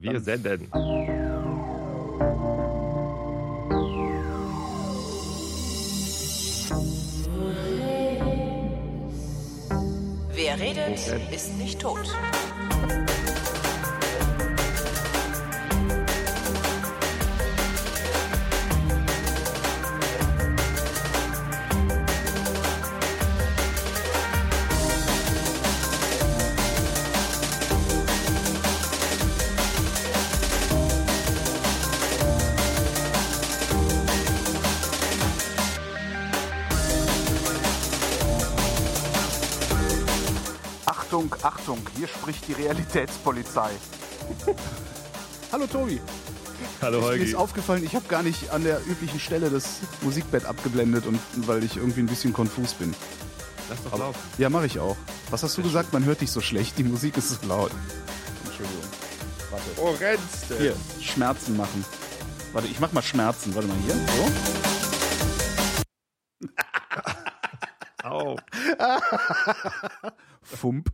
Wir senden. Wer redet, ist nicht tot. Achtung, hier spricht die Realitätspolizei. Hallo Tobi. Hallo Mir Holgi. ist aufgefallen, ich habe gar nicht an der üblichen Stelle das Musikbett abgeblendet und weil ich irgendwie ein bisschen konfus bin. Lass doch laufen. Ja, mache ich auch. Was hast du gesagt? Man hört dich so schlecht, die Musik ist so laut. Entschuldigung. Warte. Oh, rennst du? Hier, Schmerzen machen. Warte, ich mach mal Schmerzen. Warte mal hier. So. Au. Fump.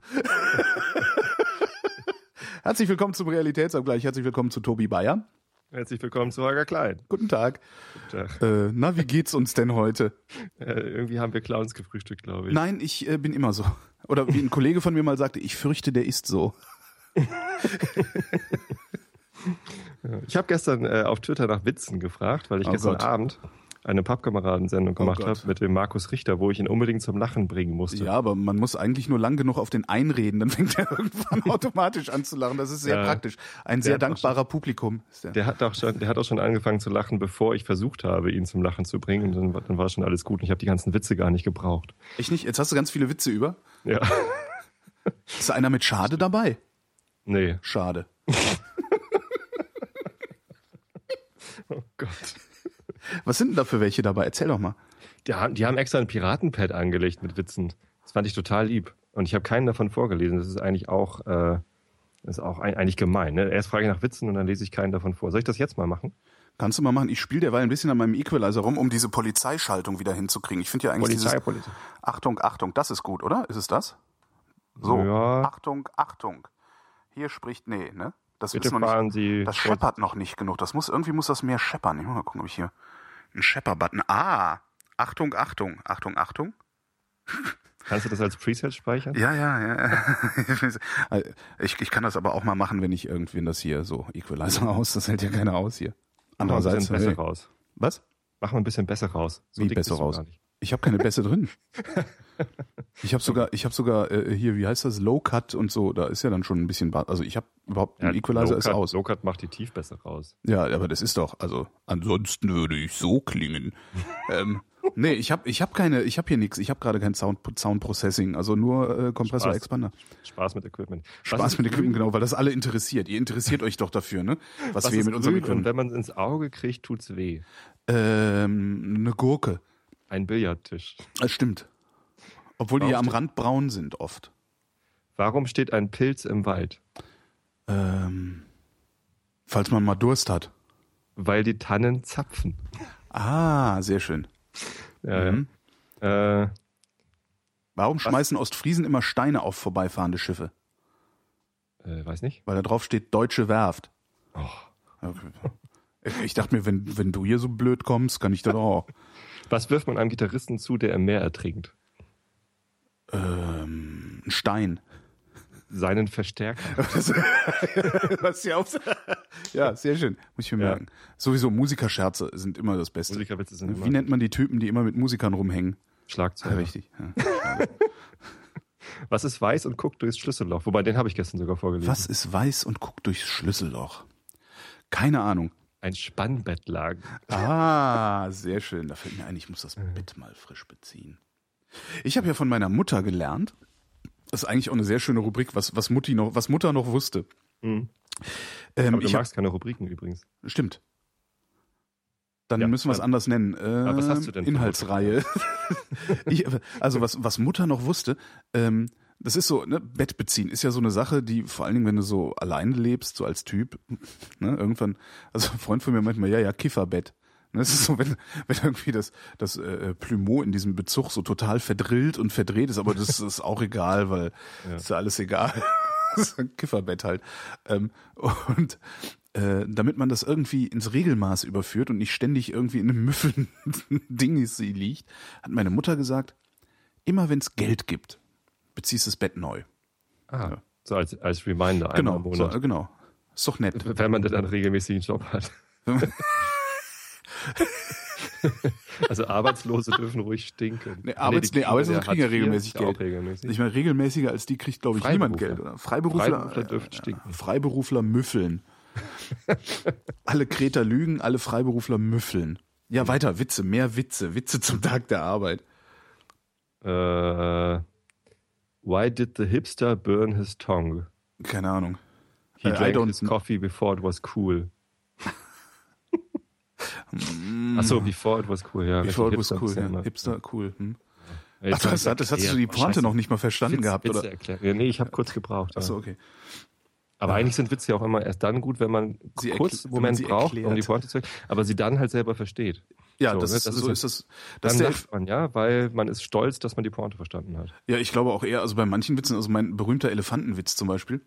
Herzlich willkommen zum Realitätsabgleich. Herzlich willkommen zu Tobi Bayer. Herzlich willkommen zu Holger Klein. Guten Tag. Guten Tag. Äh, na, wie geht's uns denn heute? Äh, irgendwie haben wir Clowns gefrühstückt, glaube ich. Nein, ich äh, bin immer so. Oder wie ein Kollege von mir mal sagte, ich fürchte, der ist so. Ich habe gestern äh, auf Twitter nach Witzen gefragt, weil ich Oh gestern Gott. Abend eine Pappkameradensendung gemacht Gott. habe mit dem Markus Richter, wo ich ihn unbedingt zum Lachen bringen musste. Ja, aber man muss eigentlich nur lang genug auf den einreden, dann fängt er irgendwann automatisch an zu lachen. Das ist sehr Ja. praktisch. Ein sehr dankbarer Publikum. Ist der. Der hat auch schon, der hat auch schon angefangen zu lachen, bevor ich versucht habe, ihn zum Lachen zu bringen. Und dann, war- dann war schon alles gut. Und ich habe die ganzen Witze gar nicht gebraucht. Ich nicht. Jetzt hast du ganz viele Witze über. Ja. Ist da einer mit Schade dabei? Nee. Schade. Oh Gott. Was sind denn da für welche dabei? Erzähl doch mal. Die haben, die haben extra ein Piratenpad angelegt mit Witzen. Das fand ich total lieb. Und ich habe keinen davon vorgelesen. Das ist eigentlich auch, äh, ist auch ein, eigentlich gemein. Ne? Erst frage ich nach Witzen und dann lese ich keinen davon vor. Soll ich das jetzt mal machen? Kannst du mal machen? Ich spiele derweil ein bisschen an meinem Equalizer rum, um diese Polizeischaltung wieder hinzukriegen. Ich finde ja eigentlich Polizei, dieses Polizei. Achtung, Achtung, das ist gut, oder? Ist es das? So, Ja. Achtung, Achtung. Hier spricht, nee, ne? Das Bitte ist noch fahren nicht, Sie das scheppert noch nicht genug. Das muss, irgendwie muss das mehr scheppern. Ich muss mal gucken, ob ich hier einen Schepper-Button, ah, Achtung, Achtung, Achtung, Achtung. Kannst du das als Preset speichern? Ja, ja, ja. Ich, ich kann das aber auch mal machen, wenn ich irgendwie das hier so Equalizer aus, das hält ja keiner aus hier. Mach mal ein Andererseits, bisschen besser hey. raus. was? Mach mal ein bisschen besser raus. So Wie besser raus? Ich habe keine Bässe drin. Ich habe sogar, ich habe sogar äh, hier, wie heißt das, Low Cut und so. Da ist ja dann schon ein bisschen, also ich habe überhaupt ein Equalizer ist aus. Low-Cut macht die tief besser raus. Ja, aber das ist doch, also ansonsten würde ich so klingen. ähm, nee, ich habe, ich habe keine, ich habe hier nichts. Ich habe gerade kein Sound, Sound Processing, also nur äh, Kompressor, Spaß. Expander. Spaß mit Equipment. Was Spaß ist mit Equipment, genau, weil das alle interessiert. Ihr interessiert euch doch dafür, ne? Was, Was wir mit unserem grün? Und Equipment. wenn man es ins Auge kriegt, tut's weh. Ähm, eine Gurke. Ein Billardtisch. Das stimmt. Obwohl die ja am Warum Rand braun sind oft. Warum steht ein Pilz im Wald? Ähm, falls man mal Durst hat. Weil die Tannen zapfen. Ah, sehr schön. Ja, Mhm. ja. Äh, Warum schmeißen Ostfriesen immer Steine auf vorbeifahrende Schiffe? äh, weiß nicht. Weil da drauf steht Deutsche Werft. Oh. Ich dachte mir, wenn, wenn du hier so blöd kommst, kann ich das auch. Was wirft man einem Gitarristen zu, der im Meer ertrinkt? Ähm, ein Stein. Seinen Verstärker. Was ja, auf, ja, sehr schön. Muss ich mir Ja. merken. Sowieso Musikerscherze sind immer das Beste. Musikerwitze sind Wie immer nennt man die Typen, die immer mit Musikern rumhängen? Ja, Schlagzeuger. richtig. Ja. Was ist weiß und guckt durchs Schlüsselloch? Wobei, den habe ich gestern sogar vorgelesen. Was ist weiß und guckt durchs Schlüsselloch? Keine Ahnung. Ein Spannbettlagen. Ah, sehr schön. Da fällt mir ein, ich muss das Bett mal frisch beziehen. Ich habe ja von meiner Mutter gelernt. Das ist eigentlich auch eine sehr schöne Rubrik, was, was, Mutti noch, was Mutter noch wusste. Mhm. Ähm, du ich hab, magst keine Rubriken übrigens. stimmt. Dann Ja, müssen wir es anders nennen. Äh, was hast du denn für Inhaltsreihe. ich, also was, was Mutter noch wusste, ähm, das ist so, ne, Bett beziehen ist ja so eine Sache, die vor allen Dingen, wenn du so alleine lebst, so als Typ, ne, irgendwann, also ein Freund von mir meint mal, ja, ja, Kifferbett. Ne, Es ist so, wenn, wenn irgendwie das, das äh, Plumeau in diesem Bezug so total verdrillt und verdreht ist, aber das ist auch egal, weil ist ja alles egal. so ein Kifferbett halt. Ähm, und äh, damit man das irgendwie ins Regelmaß überführt und nicht ständig irgendwie in einem Müffeln Ding sie liegt, hat meine Mutter gesagt, immer wenn es Geld gibt, beziehst du das Bett neu. Ah, ja. so als, als Reminder einmal Genau, im so, Monat. äh, genau. Ist doch nett. Wenn man dann einen regelmäßigen Job hat. also Arbeitslose dürfen ruhig stinken. Nee, Arbeits- nee, Arbeitslose kriegen ja regelmäßig Geld. Regelmäßig. Ich meine, regelmäßiger als die kriegt, glaube ich, niemand. Geld. Oder? Freiberufler, Freiberufler dürfen äh, stinken. Freiberufler müffeln. alle Kreter lügen, alle Freiberufler müffeln. Ja, weiter, Witze, mehr Witze, Witze zum Tag der Arbeit. Äh, why did the hipster burn his tongue? Keine Ahnung. He I drank his coffee before it was cool. Achso, before it was cool, ja. Before it was cool, ja ja. Hipster, cool. Hm. Ja, Ach, das, das, das hast du die Pointe noch nicht mal verstanden Witz, gehabt, Witze oder? erklären. Ja, nee, ich habe kurz gebraucht. Achso, ja. okay. Aber eigentlich sind Witze ja auch immer erst dann gut, wenn man Sie kurz einen Moment braucht, um erklärt. die Pointe zu aber sie dann halt selber versteht. Ja, So, das, ne, ist, das ist so ja- ist das. das Dann ist lacht man, ja, weil man ist stolz, dass man die Pointe verstanden hat. ja, ich glaube auch eher, also bei manchen Witzen, also mein berühmter Elefantenwitz zum Beispiel,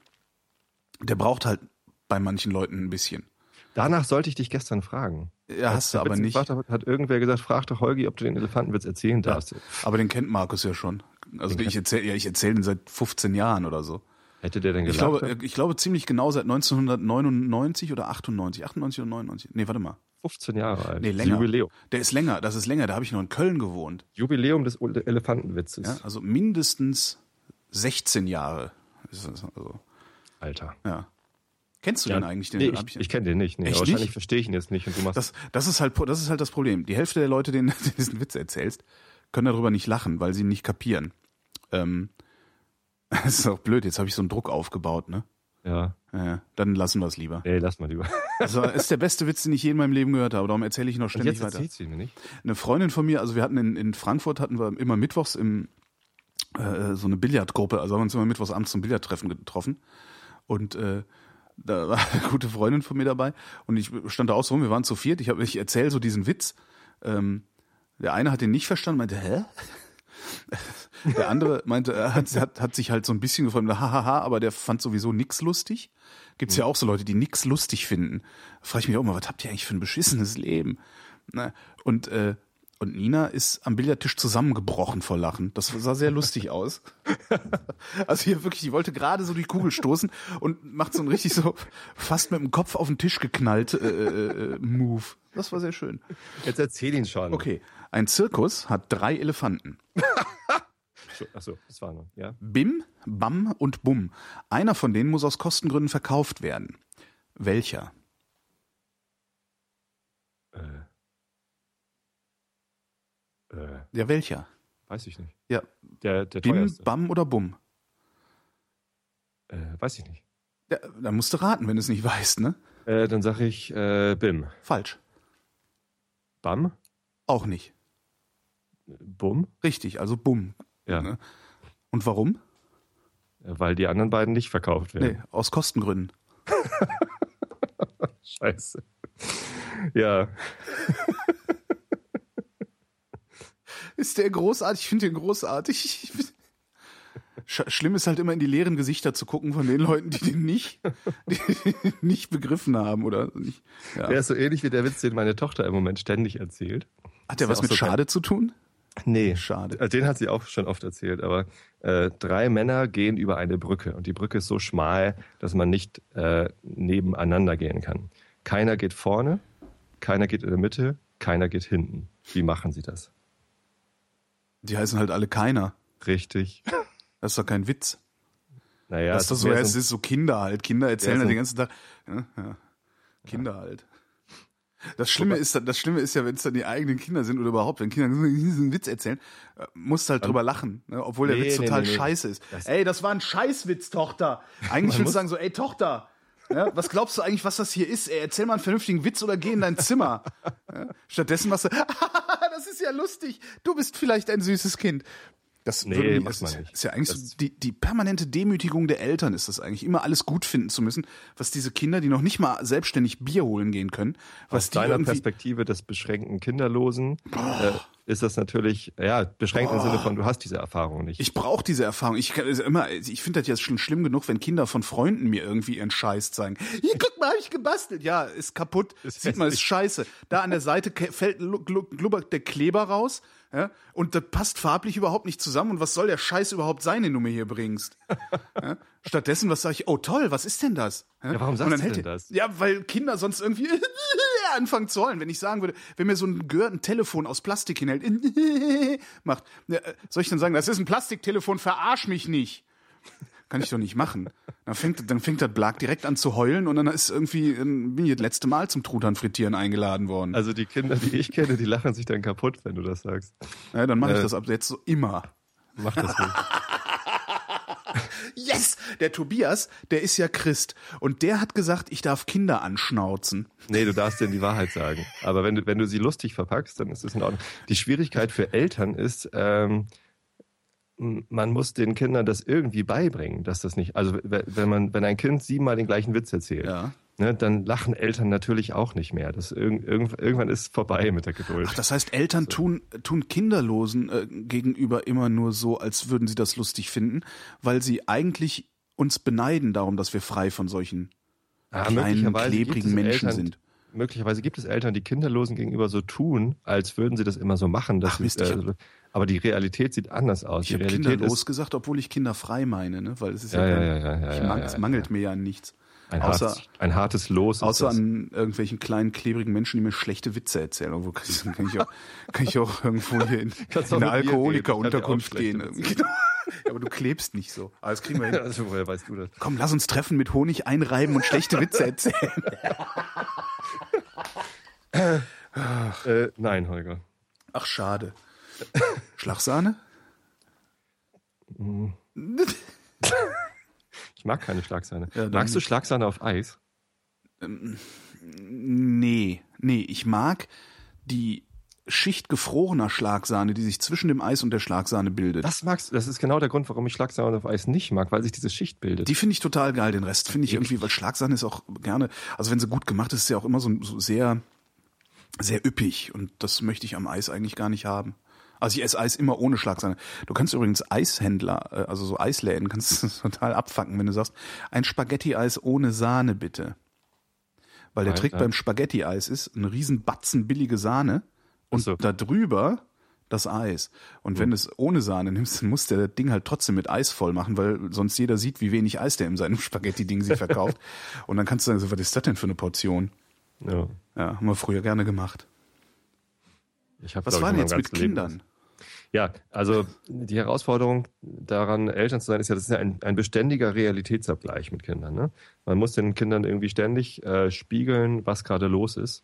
der braucht halt bei manchen Leuten ein bisschen. Danach sollte ich dich gestern fragen. Ja, hast du aber Witz nicht. hat, hat irgendwer gesagt, frag doch Holgi, ob du den Elefantenwitz erzählen darfst. Aber den kennt Markus ja schon. Also Den ich erzähle ja, ich erzähle den seit 15 Jahren oder so. Hätte der denn Ich gelacht? glaube, ich glaube ziemlich genau seit 1999 oder 98. 98 oder 99. Nee, warte mal. 15 Jahre alt. Nee, länger. Jubiläum. Der ist länger, das ist länger. Da habe ich noch in Köln gewohnt. Jubiläum des Ele- Elefantenwitzes. Ja, also mindestens 16 Jahre. Also, Alter. ja. Kennst du Ja, den eigentlich? Den nee, ich, ich kenne den nicht. Nee, Echt wahrscheinlich verstehe ich ihn jetzt nicht. Und du machst das, das, ist halt, das ist halt das Problem. Die Hälfte der Leute, denen du diesen Witz erzählst, können darüber nicht lachen, weil sie ihn nicht kapieren. Ähm, das ist auch blöd. Jetzt habe ich so einen Druck aufgebaut, ne? Ja. Ja, dann lassen wir es lieber. Nee, lass mal lieber. Also ist der beste Witz, den ich je in meinem Leben gehört habe. Darum erzähle ich noch ständig jetzt weiter. erzählt sie mir nicht. Eine Freundin von mir, also wir hatten in, in Frankfurt hatten wir immer mittwochs im äh, so eine Billardgruppe, also haben wir uns immer mittwochs abends zum Billardtreffen getroffen und äh, da war eine gute Freundin von mir dabei und ich stand da auch so rum, wir waren zu viert, ich, hab- ich erzähle so diesen Witz. Ähm, der eine hat den nicht verstanden, meinte, hä? Der andere meinte, er hat, hat, hat sich halt so ein bisschen gefreut, hahaha, aber der fand sowieso nix lustig. Gibt's ja auch so Leute, die nix lustig finden. Frage ich mich auch mal, was habt ihr eigentlich für ein beschissenes Leben? Na, und, äh, und Nina ist am Billardtisch zusammengebrochen vor Lachen. Das sah sehr lustig aus. Also hier wirklich, die wollte gerade so die Kugel stoßen und macht so einen richtig so fast mit dem Kopf auf den Tisch geknallt äh, äh, äh, Move. Das war sehr schön. Jetzt erzähl ihn schon. Okay, ein Zirkus hat drei Elefanten. Achso, das war noch. Ja. Bim, Bam und Bum. Einer von denen muss aus Kostengründen verkauft werden. Welcher? Äh. Äh, Ja, welcher? weiß ich nicht. Ja, Der, der Bim, teuerste. Bam oder Bum? Äh, weiß ich nicht. Ja, da musst du raten, wenn du es nicht weißt, ne? Äh, dann sage ich äh, Bim. Falsch. Bam? Auch nicht. Bum? Richtig, also Bum. Ja. Ne? Und warum? Weil die anderen beiden nicht verkauft werden. Nee, aus Kostengründen. Scheiße. Ja. Ist der großartig? Ich finde den großartig. Sch Schlimm ist halt immer in die leeren Gesichter zu gucken von den Leuten, die den nicht, die den nicht begriffen haben oder nicht. Ja. Der ist so ähnlich wie der Witz, den meine Tochter im Moment ständig erzählt. Hat der ist was auch mit so Schade zu tun? Nee, Schade. Äh, Den hat sie auch schon oft erzählt, aber äh, drei Männer gehen über eine Brücke und die Brücke ist so schmal, dass man nicht äh, nebeneinander gehen kann. Keiner geht vorne, keiner geht in der Mitte, keiner geht hinten. Wie machen sie das? Die heißen halt alle keiner. Richtig. Das ist doch kein Witz. Naja, das ist doch so, es ist so Kinder halt. Kinder erzählen Ja, halt den ganzen Tag. Ja, ja. Kinder halt. Das Schlimme ist, das Schlimme ist ja, wenn es dann die eigenen Kinder sind oder überhaupt, wenn Kinder diesen Witz erzählen, äh, musst du halt drüber lachen, ne? obwohl der Nee, Witz nee, total nee, scheiße ist. Das- ey, das war ein Scheißwitz, Tochter. Eigentlich willst du sagen so, ey, Tochter, ja, was glaubst du eigentlich, was das hier ist? Ey, erzähl mal einen vernünftigen Witz oder geh in dein Zimmer. Ja? Stattdessen machst du, das ist ja lustig, du bist vielleicht ein süßes Kind. Das Nee, würde- macht man ist, nicht. ist ja eigentlich so die, die permanente Demütigung der Eltern ist das eigentlich, immer alles gut finden zu müssen, was diese Kinder, die noch nicht mal selbstständig Bier holen gehen können, was Aus die deiner Perspektive des beschränkten Kinderlosen äh, ist das natürlich, ja, beschränkt im Sinne von, du hast diese Erfahrung nicht. ich brauche diese Erfahrung. Ich kann also immer, ich finde das jetzt schon schlimm genug, wenn Kinder von Freunden mir irgendwie ihren Scheiß zeigen. Hier, guck mal, hab ich gebastelt. Ja, ist kaputt. Sieht man, ist scheiße. Da an der Seite fällt lu- glu- glubbert der Kleber raus. Ja, und das passt farblich überhaupt nicht zusammen. Und was soll der Scheiß überhaupt sein, den du mir hier bringst? Ja? Stattdessen, was sage ich? Oh toll, was ist denn das? Ja, warum Und sagst du denn das? Ja, weil Kinder sonst irgendwie anfangen zu heulen. Wenn ich sagen würde, wenn mir so ein Gehör ein Telefon aus Plastik hinhält, macht, ja, äh, soll ich dann sagen, das ist ein Plastiktelefon, verarsch mich nicht. Kann ich doch nicht machen. Dann fängt, dann fängt das Blag direkt an zu heulen und dann ist irgendwie, ähm, bin ich das letzte Mal zum Truthahn frittieren eingeladen worden. also die Kinder, die ich kenne, die lachen sich dann kaputt, wenn du das sagst. Ja, dann mache ich äh, das ab jetzt so immer. Mach das nicht. Yes! Der Tobias, der ist ja Christ und der hat gesagt, ich darf Kinder anschnauzen. Nee, du darfst denen die Wahrheit sagen. Aber wenn du, wenn du sie lustig verpackst, dann ist es in Ordnung. Die Schwierigkeit für Eltern ist, ähm, man muss den Kindern das irgendwie beibringen, dass das nicht, also we- wenn man, wenn ein Kind siebenmal den gleichen Witz erzählt, Ja. ne, dann lachen Eltern natürlich auch nicht mehr. Das irgend, irgendwann ist vorbei mit der Geduld. Ach, das heißt, Eltern tun, tun Kinderlosen äh, gegenüber immer nur so, als würden sie das lustig finden, weil sie eigentlich uns beneiden darum, dass wir frei von solchen Ah, kleinen, klebrigen Menschen Eltern, sind. Möglicherweise gibt es Eltern, die Kinderlosen gegenüber so tun, als würden sie das immer so machen. Dass Ach, Mist, sie, äh, aber die Realität sieht anders aus. Ich habe kinderlos ist gesagt, obwohl ich kinderfrei meine, ne? weil es ist Ja, ja, ja, kein, ja, ja, ja, mang, ja, es mangelt mir ja an nichts. ein, außer- hartes, ein hartes Los. Außer an irgendwelchen kleinen, klebrigen Menschen, die mir schlechte Witze erzählen. Irgendwo kann ich, kann ich, auch, kann ich auch irgendwo hier in, in eine Alkoholikerunterkunft gehen. Genau. Aber du klebst nicht so. Aber das kriegen wir hin. Also, woher weißt du das? Komm, lass uns treffen mit Honig einreiben und schlechte Witze erzählen. Äh, nein, Holger. Ach, schade. Schlagsahne? Ich mag keine Schlagsahne. Ja, Magst du. Schlagsahne auf Eis? Nee, nee, ich mag die Schicht gefrorener Schlagsahne, die sich zwischen dem Eis und der Schlagsahne bildet. Das magst. Das ist genau der Grund, warum ich Schlagsahne auf Eis nicht mag, weil sich diese Schicht bildet. Die finde ich total geil. Den Rest finde ich irgendwie, weil Schlagsahne ist auch gerne, also wenn sie gut gemacht ist, ist sie auch immer so, so sehr, sehr üppig. Und das möchte ich am Eis eigentlich gar nicht haben. Also ich esse Eis immer ohne Schlagsahne. Du kannst übrigens Eishändler, äh, also so Eisläden, kannst du total abfacken, wenn du sagst, ein Spaghetti-Eis ohne Sahne bitte. Weil der Weil, Trick beim Spaghetti-Eis ist, ein riesen Batzen billige Sahne und so. da drüber das Eis. Und wenn du es ohne Sahne nimmst, dann muss der das Ding halt trotzdem mit Eis voll machen, weil sonst jeder sieht, wie wenig Eis der in seinem Spaghetti-Ding sich verkauft. und dann kannst du sagen, so, was ist das denn für eine Portion? Ja. Ja, haben wir früher gerne gemacht. Ich hab, Was war denn jetzt mit Leben- Kindern? Ja, also die Herausforderung daran, Eltern zu sein, ist ja, das ist ja ein, ein beständiger Realitätsabgleich mit Kindern. Ne? Man muss den Kindern irgendwie ständig äh, spiegeln, was gerade los ist,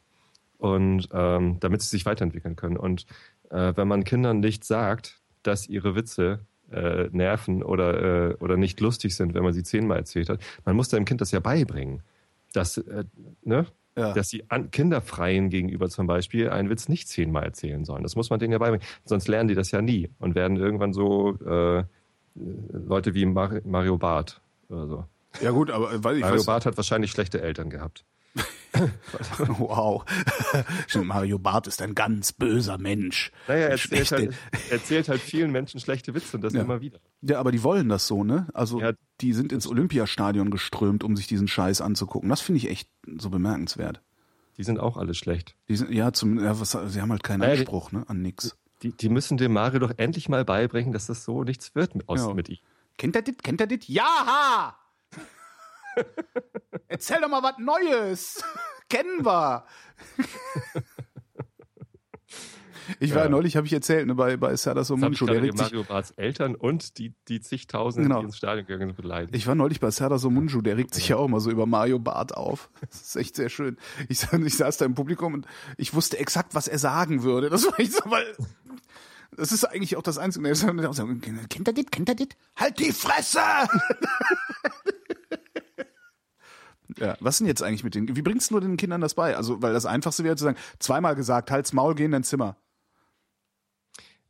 und ähm, damit sie sich weiterentwickeln können. Und äh, wenn man Kindern nicht sagt, dass ihre Witze äh, nerven oder, äh, oder nicht lustig sind, wenn man sie zehnmal erzählt hat, man muss dem Kind das ja beibringen. Dass, äh, ne? Ja. dass sie an Kinderfreien gegenüber zum Beispiel einen Witz nicht zehnmal erzählen sollen. Das muss man denen ja beibringen. Sonst lernen die das ja nie und werden irgendwann so äh, Leute wie Mar Mario Barth oder so. Ja gut, aber äh, weil ich Mario weiß, Barth hat wahrscheinlich schlechte Eltern gehabt. wow. Mario Barth ist ein ganz böser Mensch. Naja, er erzählt halt, erzählt halt vielen Menschen schlechte Witze und das Ja. immer wieder. Ja, aber die wollen das so, ne? Also Ja. die sind ins Olympiastadion geströmt, um sich diesen Scheiß anzugucken. Das finde ich echt so bemerkenswert. Die sind auch alle schlecht. Die sind, ja, zum, ja, was, sie haben halt keinen Naja, Anspruch, ne, an nix. Die, die müssen dem Mario doch endlich mal beibringen, dass das so nichts wird mit, aus, Ja. mit ihm. Kennt er dit? Kennt er dit? Ja! Erzähl doch mal was Neues. Kennen wir. Ich war Ja. neulich, habe ich erzählt, ne, bei, bei ich Somuncu, der regt sich, Mario Barths Eltern und die, die zigtausende, Genau. die ins Stadion gegangen sind, beleidigt. ich war neulich bei Serdar Somuncu, der regt sich ja auch immer so über Mario Barth auf. Das ist echt sehr schön. Ich, ich saß da im Publikum und ich wusste exakt, was er sagen würde. Das war echt so, weil das ist eigentlich auch das Einzige. Er sagt, Kennt er dit? Kennt er dit? Halt die Fresse! Ja, was denn jetzt eigentlich mit den, wie bringst du den Kindern das bei? Also, weil das Einfachste wäre zu sagen, zweimal gesagt, halt's Maul, geh in dein Zimmer.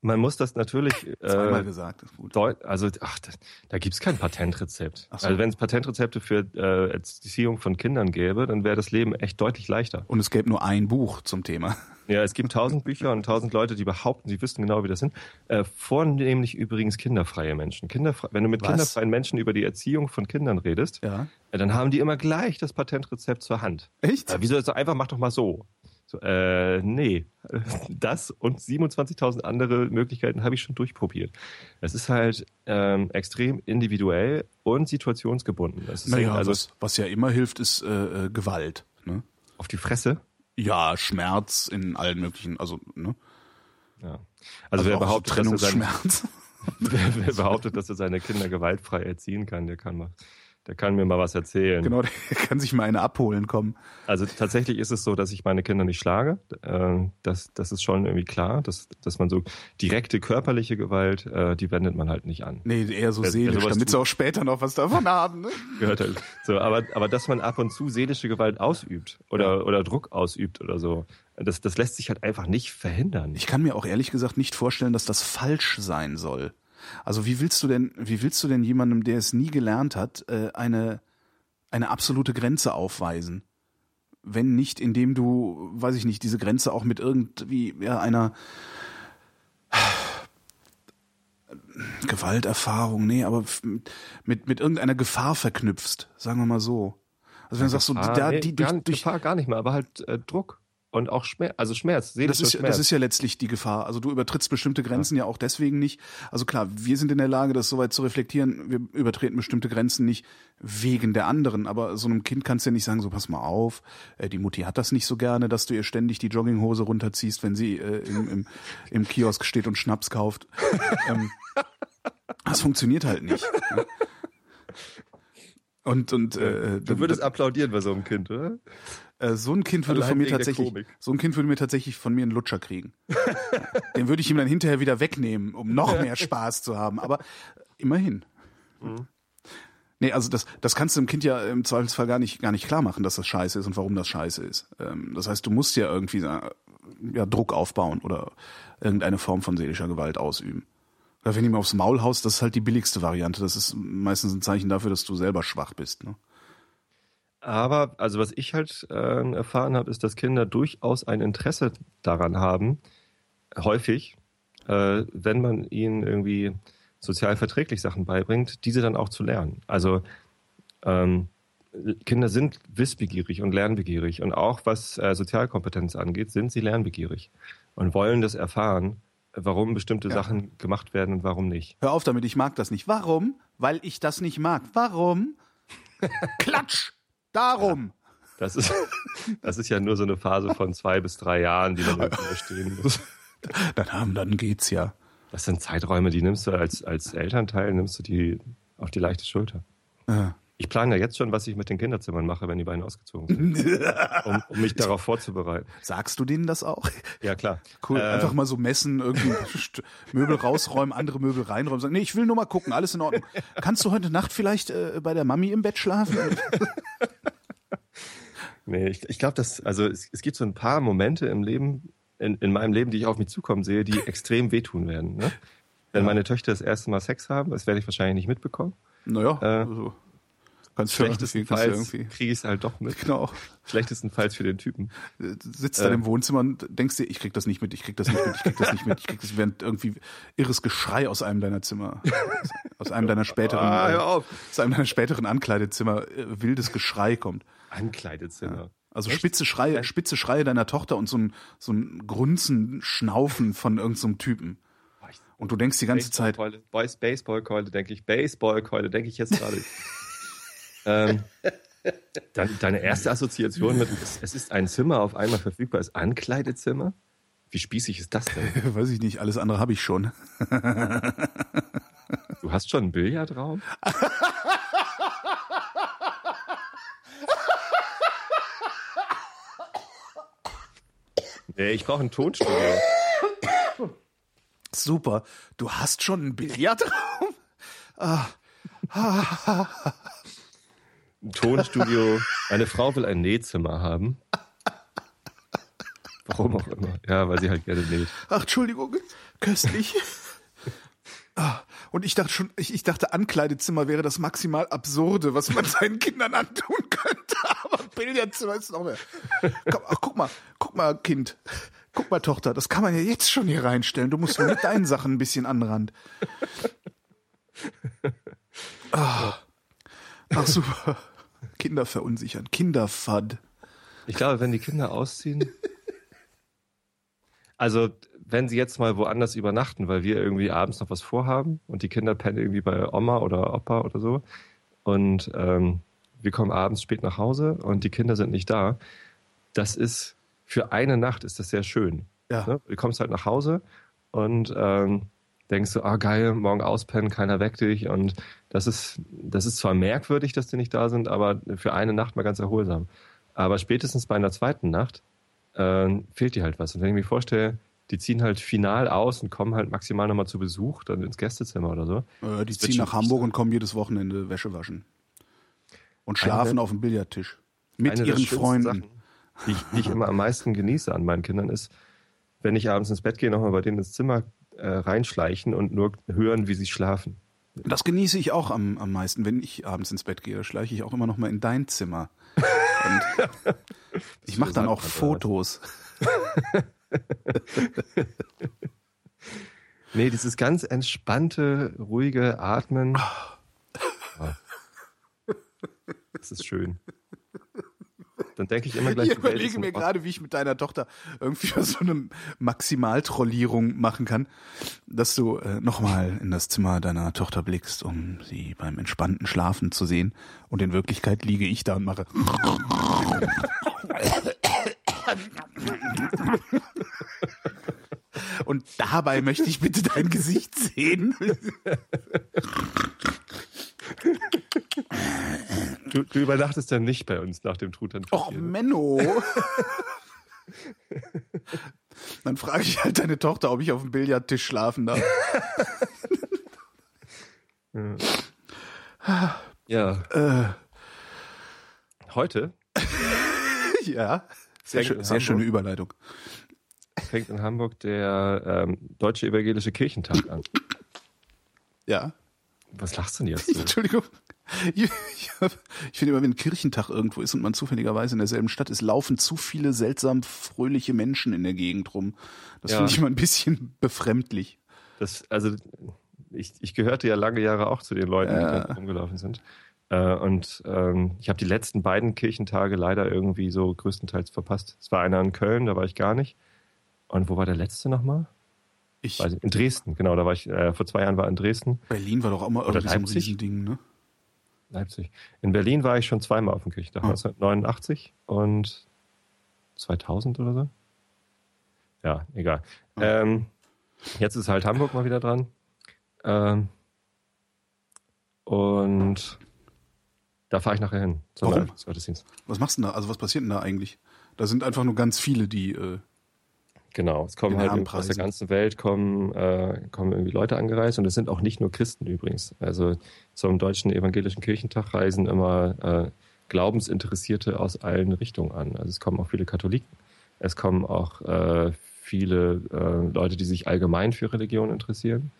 Man muss das natürlich. Zweimal Äh, gesagt, ist gut. also, ach, da, da gibt's kein Patentrezept. So. Also wenn es Patentrezepte für äh, Erziehung von Kindern gäbe, dann wäre das Leben echt deutlich leichter. Und es gäbe nur ein Buch zum Thema. Ja, es gibt tausend Bücher und tausend Leute, die behaupten, sie wüssten genau, wie das sind. Äh, vornehmlich übrigens kinderfreie Menschen. Kinderfre wenn du mit Was? kinderfreien Menschen über die Erziehung von Kindern redest, Ja. äh, dann haben die immer gleich das Patentrezept zur Hand. Echt? Äh, wieso so einfach, mach doch mal so. Äh, nee, das und 27.000 andere Möglichkeiten habe ich schon durchprobiert. Es ist halt ähm, extrem individuell und situationsgebunden. Naja, also was, was ja immer hilft, ist äh, äh, Gewalt. Ne? auf die Fresse. Ja, Schmerz in allen möglichen, also, ne? Ja. Also, wer, auch so behauptet, dass er seine, Trennungsschmerz. wer, wer behauptet, dass er seine Kinder gewaltfrei erziehen kann, der kann mal, der kann mir mal was erzählen. genau, der kann sich mal eine abholen kommen. Also tatsächlich ist es so, dass ich meine Kinder nicht schlage. Äh, das, das ist schon irgendwie klar, dass, dass man so direkte körperliche Gewalt, äh, die wendet man halt nicht an. Nee, eher so seelisch, sowas damit sie auch später noch was davon haben. Ne? Gehört halt. So, aber, aber dass man ab und zu seelische Gewalt ausübt oder, oder Druck ausübt oder so, das, das lässt sich halt einfach nicht verhindern. Ich kann mir auch ehrlich gesagt nicht vorstellen, dass das falsch sein soll. Also wie willst du denn, wie willst du denn jemandem, der es nie gelernt hat, äh, eine, eine absolute Grenze aufweisen? Wenn nicht, indem du, weiß ich nicht, diese Grenze auch mit irgendwie ja, einer Gewalterfahrung, nee, aber mit, mit irgendeiner Gefahr verknüpfst, sagen wir mal so. Also wenn du sagst, so, da, nee, die, durch, durch, Gefahr gar nicht mehr, aber halt äh, Druck und auch Schmerz, also Schmerz, Das seelischer ist, ja- Schmerz. das ist ja letztlich die Gefahr. Also du übertrittst bestimmte Grenzen ja. auch deswegen nicht. Also klar, wir sind in der Lage, das soweit zu reflektieren. Wir übertreten bestimmte Grenzen nicht wegen der anderen. Aber so einem Kind kannst du ja nicht sagen, so pass mal auf, äh, die Mutti hat das nicht so gerne, dass du ihr ständig die Jogginghose runterziehst, wenn sie äh, im, im, im Kiosk steht und Schnaps kauft. ähm, das funktioniert halt nicht. ne? Und, und äh, du würdest applaudieren bei so einem Kind, oder? Äh, so ein Kind würde Allein von mir tatsächlich, so ein Kind würde mir tatsächlich von mir einen Lutscher kriegen. Den würde ich ihm dann hinterher wieder wegnehmen, um noch mehr Spaß zu haben. Aber immerhin. Mhm. Nee, also das, das kannst du dem Kind ja im Zweifelsfall gar nicht, gar nicht klar machen, dass das scheiße ist und warum das scheiße ist. Ähm, das heißt, du musst ja irgendwie äh, ja, Druck aufbauen oder irgendeine Form von seelischer Gewalt ausüben. Oder wenn du ihm aufs Maul haust, das ist halt die billigste Variante. Das ist meistens ein Zeichen dafür, dass du selber schwach bist. Ne? Aber, also was ich halt äh, erfahren habe, ist, dass Kinder durchaus ein Interesse daran haben, häufig, äh, wenn man ihnen irgendwie sozial verträglich Sachen beibringt, diese dann auch zu lernen. Also ähm, Kinder sind wissbegierig und lernbegierig und auch was äh, Sozialkompetenz angeht, sind sie lernbegierig und wollen das erfahren, warum bestimmte Ja. Sachen gemacht werden und warum nicht. Hör auf damit, ich mag das nicht. Warum? Weil ich das nicht mag. Warum? Klatsch! Darum! Das ist, das ist ja nur so eine Phase von zwei bis drei Jahren, die man überstehen muss. Dann, haben, dann geht's ja. Das sind Zeiträume, die nimmst du als, als Elternteil, nimmst du die auf die leichte Schulter. Ja. Ich plane ja jetzt schon, was ich mit den Kinderzimmern mache, wenn die beiden ausgezogen sind, um, um mich darauf vorzubereiten. Sagst du denen das auch? Ja, klar. Cool. Äh, Einfach mal so messen, irgendwie Möbel rausräumen, andere Möbel reinräumen. Sagen, nee, ich will nur mal gucken, alles in Ordnung. Kannst du heute Nacht vielleicht äh, bei der Mami im Bett schlafen? Nee, ich, ich glaube, dass, also es, es gibt so ein paar Momente im Leben, in, in meinem Leben, die ich auf mich zukommen sehe, die extrem wehtun werden. Ne? Wenn meine Töchter das erste Mal Sex haben, das werde ich wahrscheinlich nicht mitbekommen. Naja, Äh, also, kannst du Schlechtestenfalls irgendwie. kriege ich es halt doch mit. Genau. Schlechtestenfalls für den Typen. Du sitzt dann Äh. im Wohnzimmer und denkst dir, ich krieg das nicht mit, ich krieg das nicht mit, ich krieg das nicht mit, ich krieg das während irgendwie irres Geschrei aus einem deiner Zimmer. Aus einem deiner späteren, Ah, aus einem deiner späteren Ankleidezimmer äh, wildes Geschrei kommt. Ankleidezimmer. Also Echt? spitze Schreie, Ja. spitze Schreie deiner Tochter und so ein, so ein Grunzen, Schnaufen von irgendeinem so Typen. Und du denkst die ganze Zeit, Baseballkeule, Boys, Baseballkeule, denke ich. Baseballkeule, denke ich jetzt gerade. ähm, dann, deine erste Assoziation mit, es, es ist ein Zimmer auf einmal verfügbar, ist Ankleidezimmer? Wie spießig ist das denn? weiß ich nicht, alles andere habe ich schon. Du hast schon einen Billardraum? Nee, ich brauche ein Tonstudio. Super. Du hast schon einen Billardraum? Ein Tonstudio. Meine Frau will ein Nähzimmer haben. Warum auch immer. Ja, weil sie halt gerne näht. Ach, Entschuldigung, köstlich. Ah, und ich dachte schon, ich, ich dachte, Ankleidezimmer wäre das maximal Absurde, was man seinen Kindern antun könnte. Aber Billardzimmer ist noch mehr. Komm, ach, guck mal, guck mal, Kind. Guck mal, Tochter, das kann man ja jetzt schon hier reinstellen. Du musst nur mit deinen Sachen ein bisschen an den Rand. Ah. Ach super. Kinder verunsichern. Kinderfad. Ich glaube, wenn die Kinder ausziehen. Also, wenn sie jetzt mal woanders übernachten, weil wir irgendwie abends noch was vorhaben und die Kinder pennen irgendwie bei Oma oder Opa oder so und ähm, wir kommen abends spät nach Hause und die Kinder sind nicht da, das ist für eine Nacht ist das sehr schön. Ja. Ne? Du kommst halt nach Hause und ähm, denkst du, ah geil, morgen auspennen, keiner weckt dich und das ist, das ist zwar merkwürdig, dass die nicht da sind, aber für eine Nacht mal ganz erholsam. Aber spätestens bei einer zweiten Nacht äh, fehlt dir halt was. Und wenn ich mir vorstelle, die ziehen halt final aus und kommen halt maximal nochmal zu Besuch, dann ins Gästezimmer oder so. Äh, die Das ziehen nach Hamburg und kommen jedes Wochenende Wäsche waschen. Und schlafen Eine- auf dem Billardtisch. Mit ihren Freunden. Sachen, die ich, die ich immer am meisten genieße an meinen Kindern, ist, wenn ich abends ins Bett gehe, nochmal bei denen ins Zimmer äh, reinschleichen und nur hören, wie sie schlafen. Das genieße ich auch am, am meisten, wenn ich abends ins Bett gehe. Schleiche ich auch immer noch mal in dein Zimmer. Und ich mache dann auch Fotos. Nee, dieses ganz entspannte, ruhige Atmen. Ja. Das ist schön. Dann denke ich immer gleich, Ich überlege mir gerade, wie ich mit deiner Tochter irgendwie so eine Maximaltrollierung machen kann, dass du äh, nochmal in das Zimmer deiner Tochter blickst, um sie beim entspannten Schlafen zu sehen. Und in Wirklichkeit liege ich da und mache. Und dabei möchte ich bitte dein Gesicht sehen. Du, du übernachtest dann nicht bei uns nach dem Truthahn. Och, Menno. Dann frage ich halt deine Tochter, ob ich auf dem Billardtisch schlafen darf. Ja. Äh, Heute ja. Sehr, schön, sehr schöne Überleitung. fängt in Hamburg der ähm, Deutsche Evangelische Kirchentag an. Ja. Was lachst du denn jetzt so? Entschuldigung. Ich, ich, hab- ich finde immer, wenn Kirchentag irgendwo ist und man zufälligerweise in derselben Stadt ist, laufen zu viele seltsam fröhliche Menschen in der Gegend rum. Das Ja. finde ich immer ein bisschen befremdlich. Das, also ich, ich gehörte ja lange Jahre auch zu den Leuten, die Ja. da rumgelaufen sind. Äh, und ähm, ich habe die letzten beiden Kirchentage leider irgendwie so größtenteils verpasst. Es war einer in Köln, da war ich gar nicht. Und wo war der letzte nochmal? Ich, Weiß ich, in Dresden, genau, da war ich, äh, vor zwei Jahren war in Dresden, Berlin war doch auch mal Oder irgendwie so ein? Riesending, ne? Leipzig. In Berlin war ich schon zweimal auf dem Kirchentag, Ah. 1989 und 2000 oder so. Ja, egal. Ah. Ähm, jetzt ist halt Hamburg mal wieder dran. Ähm, und da fahre ich nachher hin. Zum Warum? Eröffnungsgottesdienst. Was machst du denn da? Also was passiert denn da eigentlich? Da sind einfach nur ganz viele, die äh, Genau, es kommen halt aus der ganzen Welt kommen, äh, kommen irgendwie Leute angereist und es sind auch nicht nur Christen übrigens. Also zum Deutschen Evangelischen Kirchentag reisen immer äh, Glaubensinteressierte aus allen Richtungen an. Also es kommen auch viele Katholiken, es kommen auch äh, viele äh, Leute, die sich allgemein für Religion interessieren.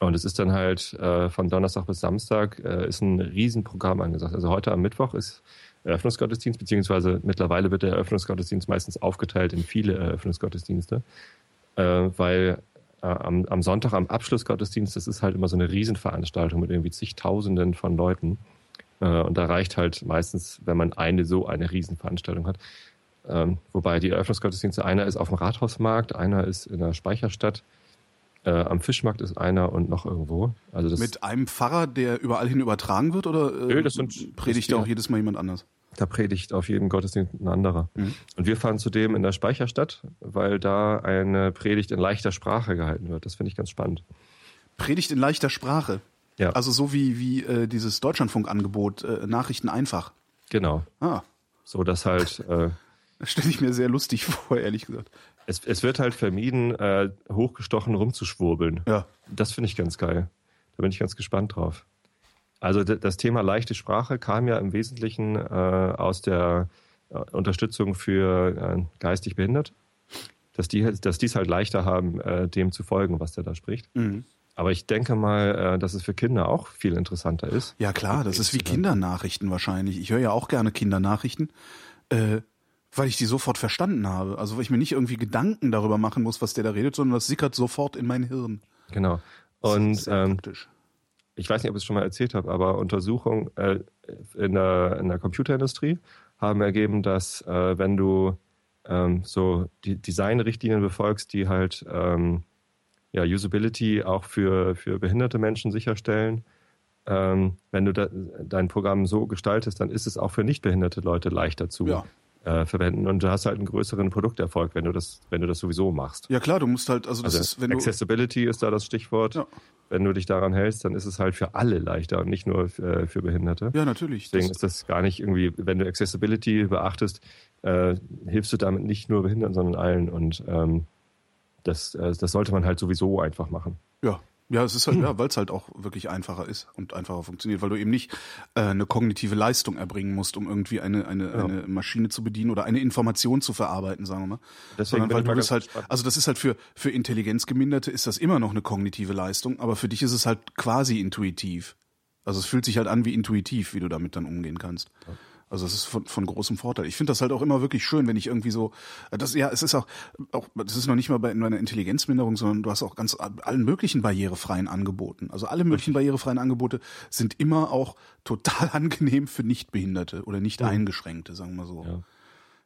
Und es ist dann halt äh, von Donnerstag bis Samstag äh, ist ein Riesenprogramm angesagt. Also heute am Mittwoch ist Eröffnungsgottesdienst, beziehungsweise mittlerweile wird der Eröffnungsgottesdienst meistens aufgeteilt in viele Eröffnungsgottesdienste, äh, weil äh, am, am Sonntag, am Abschlussgottesdienst, das ist halt immer so eine Riesenveranstaltung mit irgendwie zigtausenden von Leuten. Äh, und da reicht halt meistens, wenn man eine so eine Riesenveranstaltung hat. Ähm, wobei die Eröffnungsgottesdienste, einer ist auf dem Rathausmarkt, einer ist in der Speicherstadt, äh, am Fischmarkt ist einer und noch irgendwo. Also das, mit einem Pfarrer, der überall hin übertragen wird, oder äh, Nö, das sind- predigt das- da auch jedes Mal jemand anders? Da predigt auf jedem Gottesdienst ein anderer. Mhm. Und wir fahren zudem in der Speicherstadt, weil da eine Predigt in leichter Sprache gehalten wird. Das finde ich ganz spannend. Predigt in leichter Sprache. Ja. Also so wie, wie äh, dieses Deutschlandfunkangebot, äh, Nachrichten einfach. Genau. Ah, So dass halt, äh, das stelle ich mir sehr lustig vor, ehrlich gesagt. Es, es wird halt vermieden, äh, hochgestochen rumzuschwurbeln. Ja. Das finde ich ganz geil. Da bin ich ganz gespannt drauf. Also das Thema leichte Sprache kam ja im Wesentlichen äh, aus der äh, Unterstützung für äh, geistig behindert. dass die, dass die es halt leichter haben, äh, dem zu folgen, was der da spricht. Mhm. Aber ich denke mal, äh, dass es für Kinder auch viel interessanter ist. Ja klar, das ist wie Kindernachrichten wahrscheinlich. Ich höre ja auch gerne Kindernachrichten, äh, weil ich die sofort verstanden habe. Also weil ich mir nicht irgendwie Gedanken darüber machen muss, was der da redet, sondern das sickert sofort in mein Hirn. Genau. Und ähm, ich weiß nicht, ob ich es schon mal erzählt habe, aber Untersuchungen äh, in, der, in der Computerindustrie haben ergeben, dass äh, wenn du ähm, so die Designrichtlinien befolgst, die halt ähm, ja, Usability auch für, für behinderte Menschen sicherstellen, ähm, wenn du da, dein Programm so gestaltest, dann ist es auch für nichtbehinderte Leute leichter zu ja äh, verwenden und du hast halt einen größeren Produkterfolg, wenn du das, wenn du das sowieso machst. Ja klar, du musst halt, also das also ist, wenn Accessibility ist da das Stichwort. Ja. Wenn du dich daran hältst, dann ist es halt für alle leichter und nicht nur für, für Behinderte. Ja, natürlich. Deswegen das ist das gar nicht irgendwie, wenn du Accessibility beachtest, äh, hilfst du damit nicht nur Behinderten, sondern allen und ähm, das, äh, das sollte man halt sowieso einfach machen. Ja, ja, es ist halt, ja, weil es halt auch wirklich einfacher ist und einfacher funktioniert, weil du eben nicht äh, eine kognitive Leistung erbringen musst, um irgendwie eine, eine, ja. eine Maschine zu bedienen oder eine Information zu verarbeiten, sagen wir mal. Deswegen Sondern, weil du das halt, also das ist halt für, für Intelligenzgeminderte ist das immer noch eine kognitive Leistung, aber für dich ist es halt quasi intuitiv. Also es fühlt sich halt an wie intuitiv, wie du damit dann umgehen kannst. Ja. Also das ist von, von großem Vorteil. Ich finde das halt auch immer wirklich schön, wenn ich irgendwie so, das ja, es ist auch, auch das ist noch nicht mal bei einer Intelligenzminderung, sondern du hast auch ganz allen möglichen barrierefreien Angeboten. Also alle möglichen barrierefreien Angebote sind immer auch total angenehm für Nichtbehinderte oder nicht eingeschränkte, sagen wir so. Ja.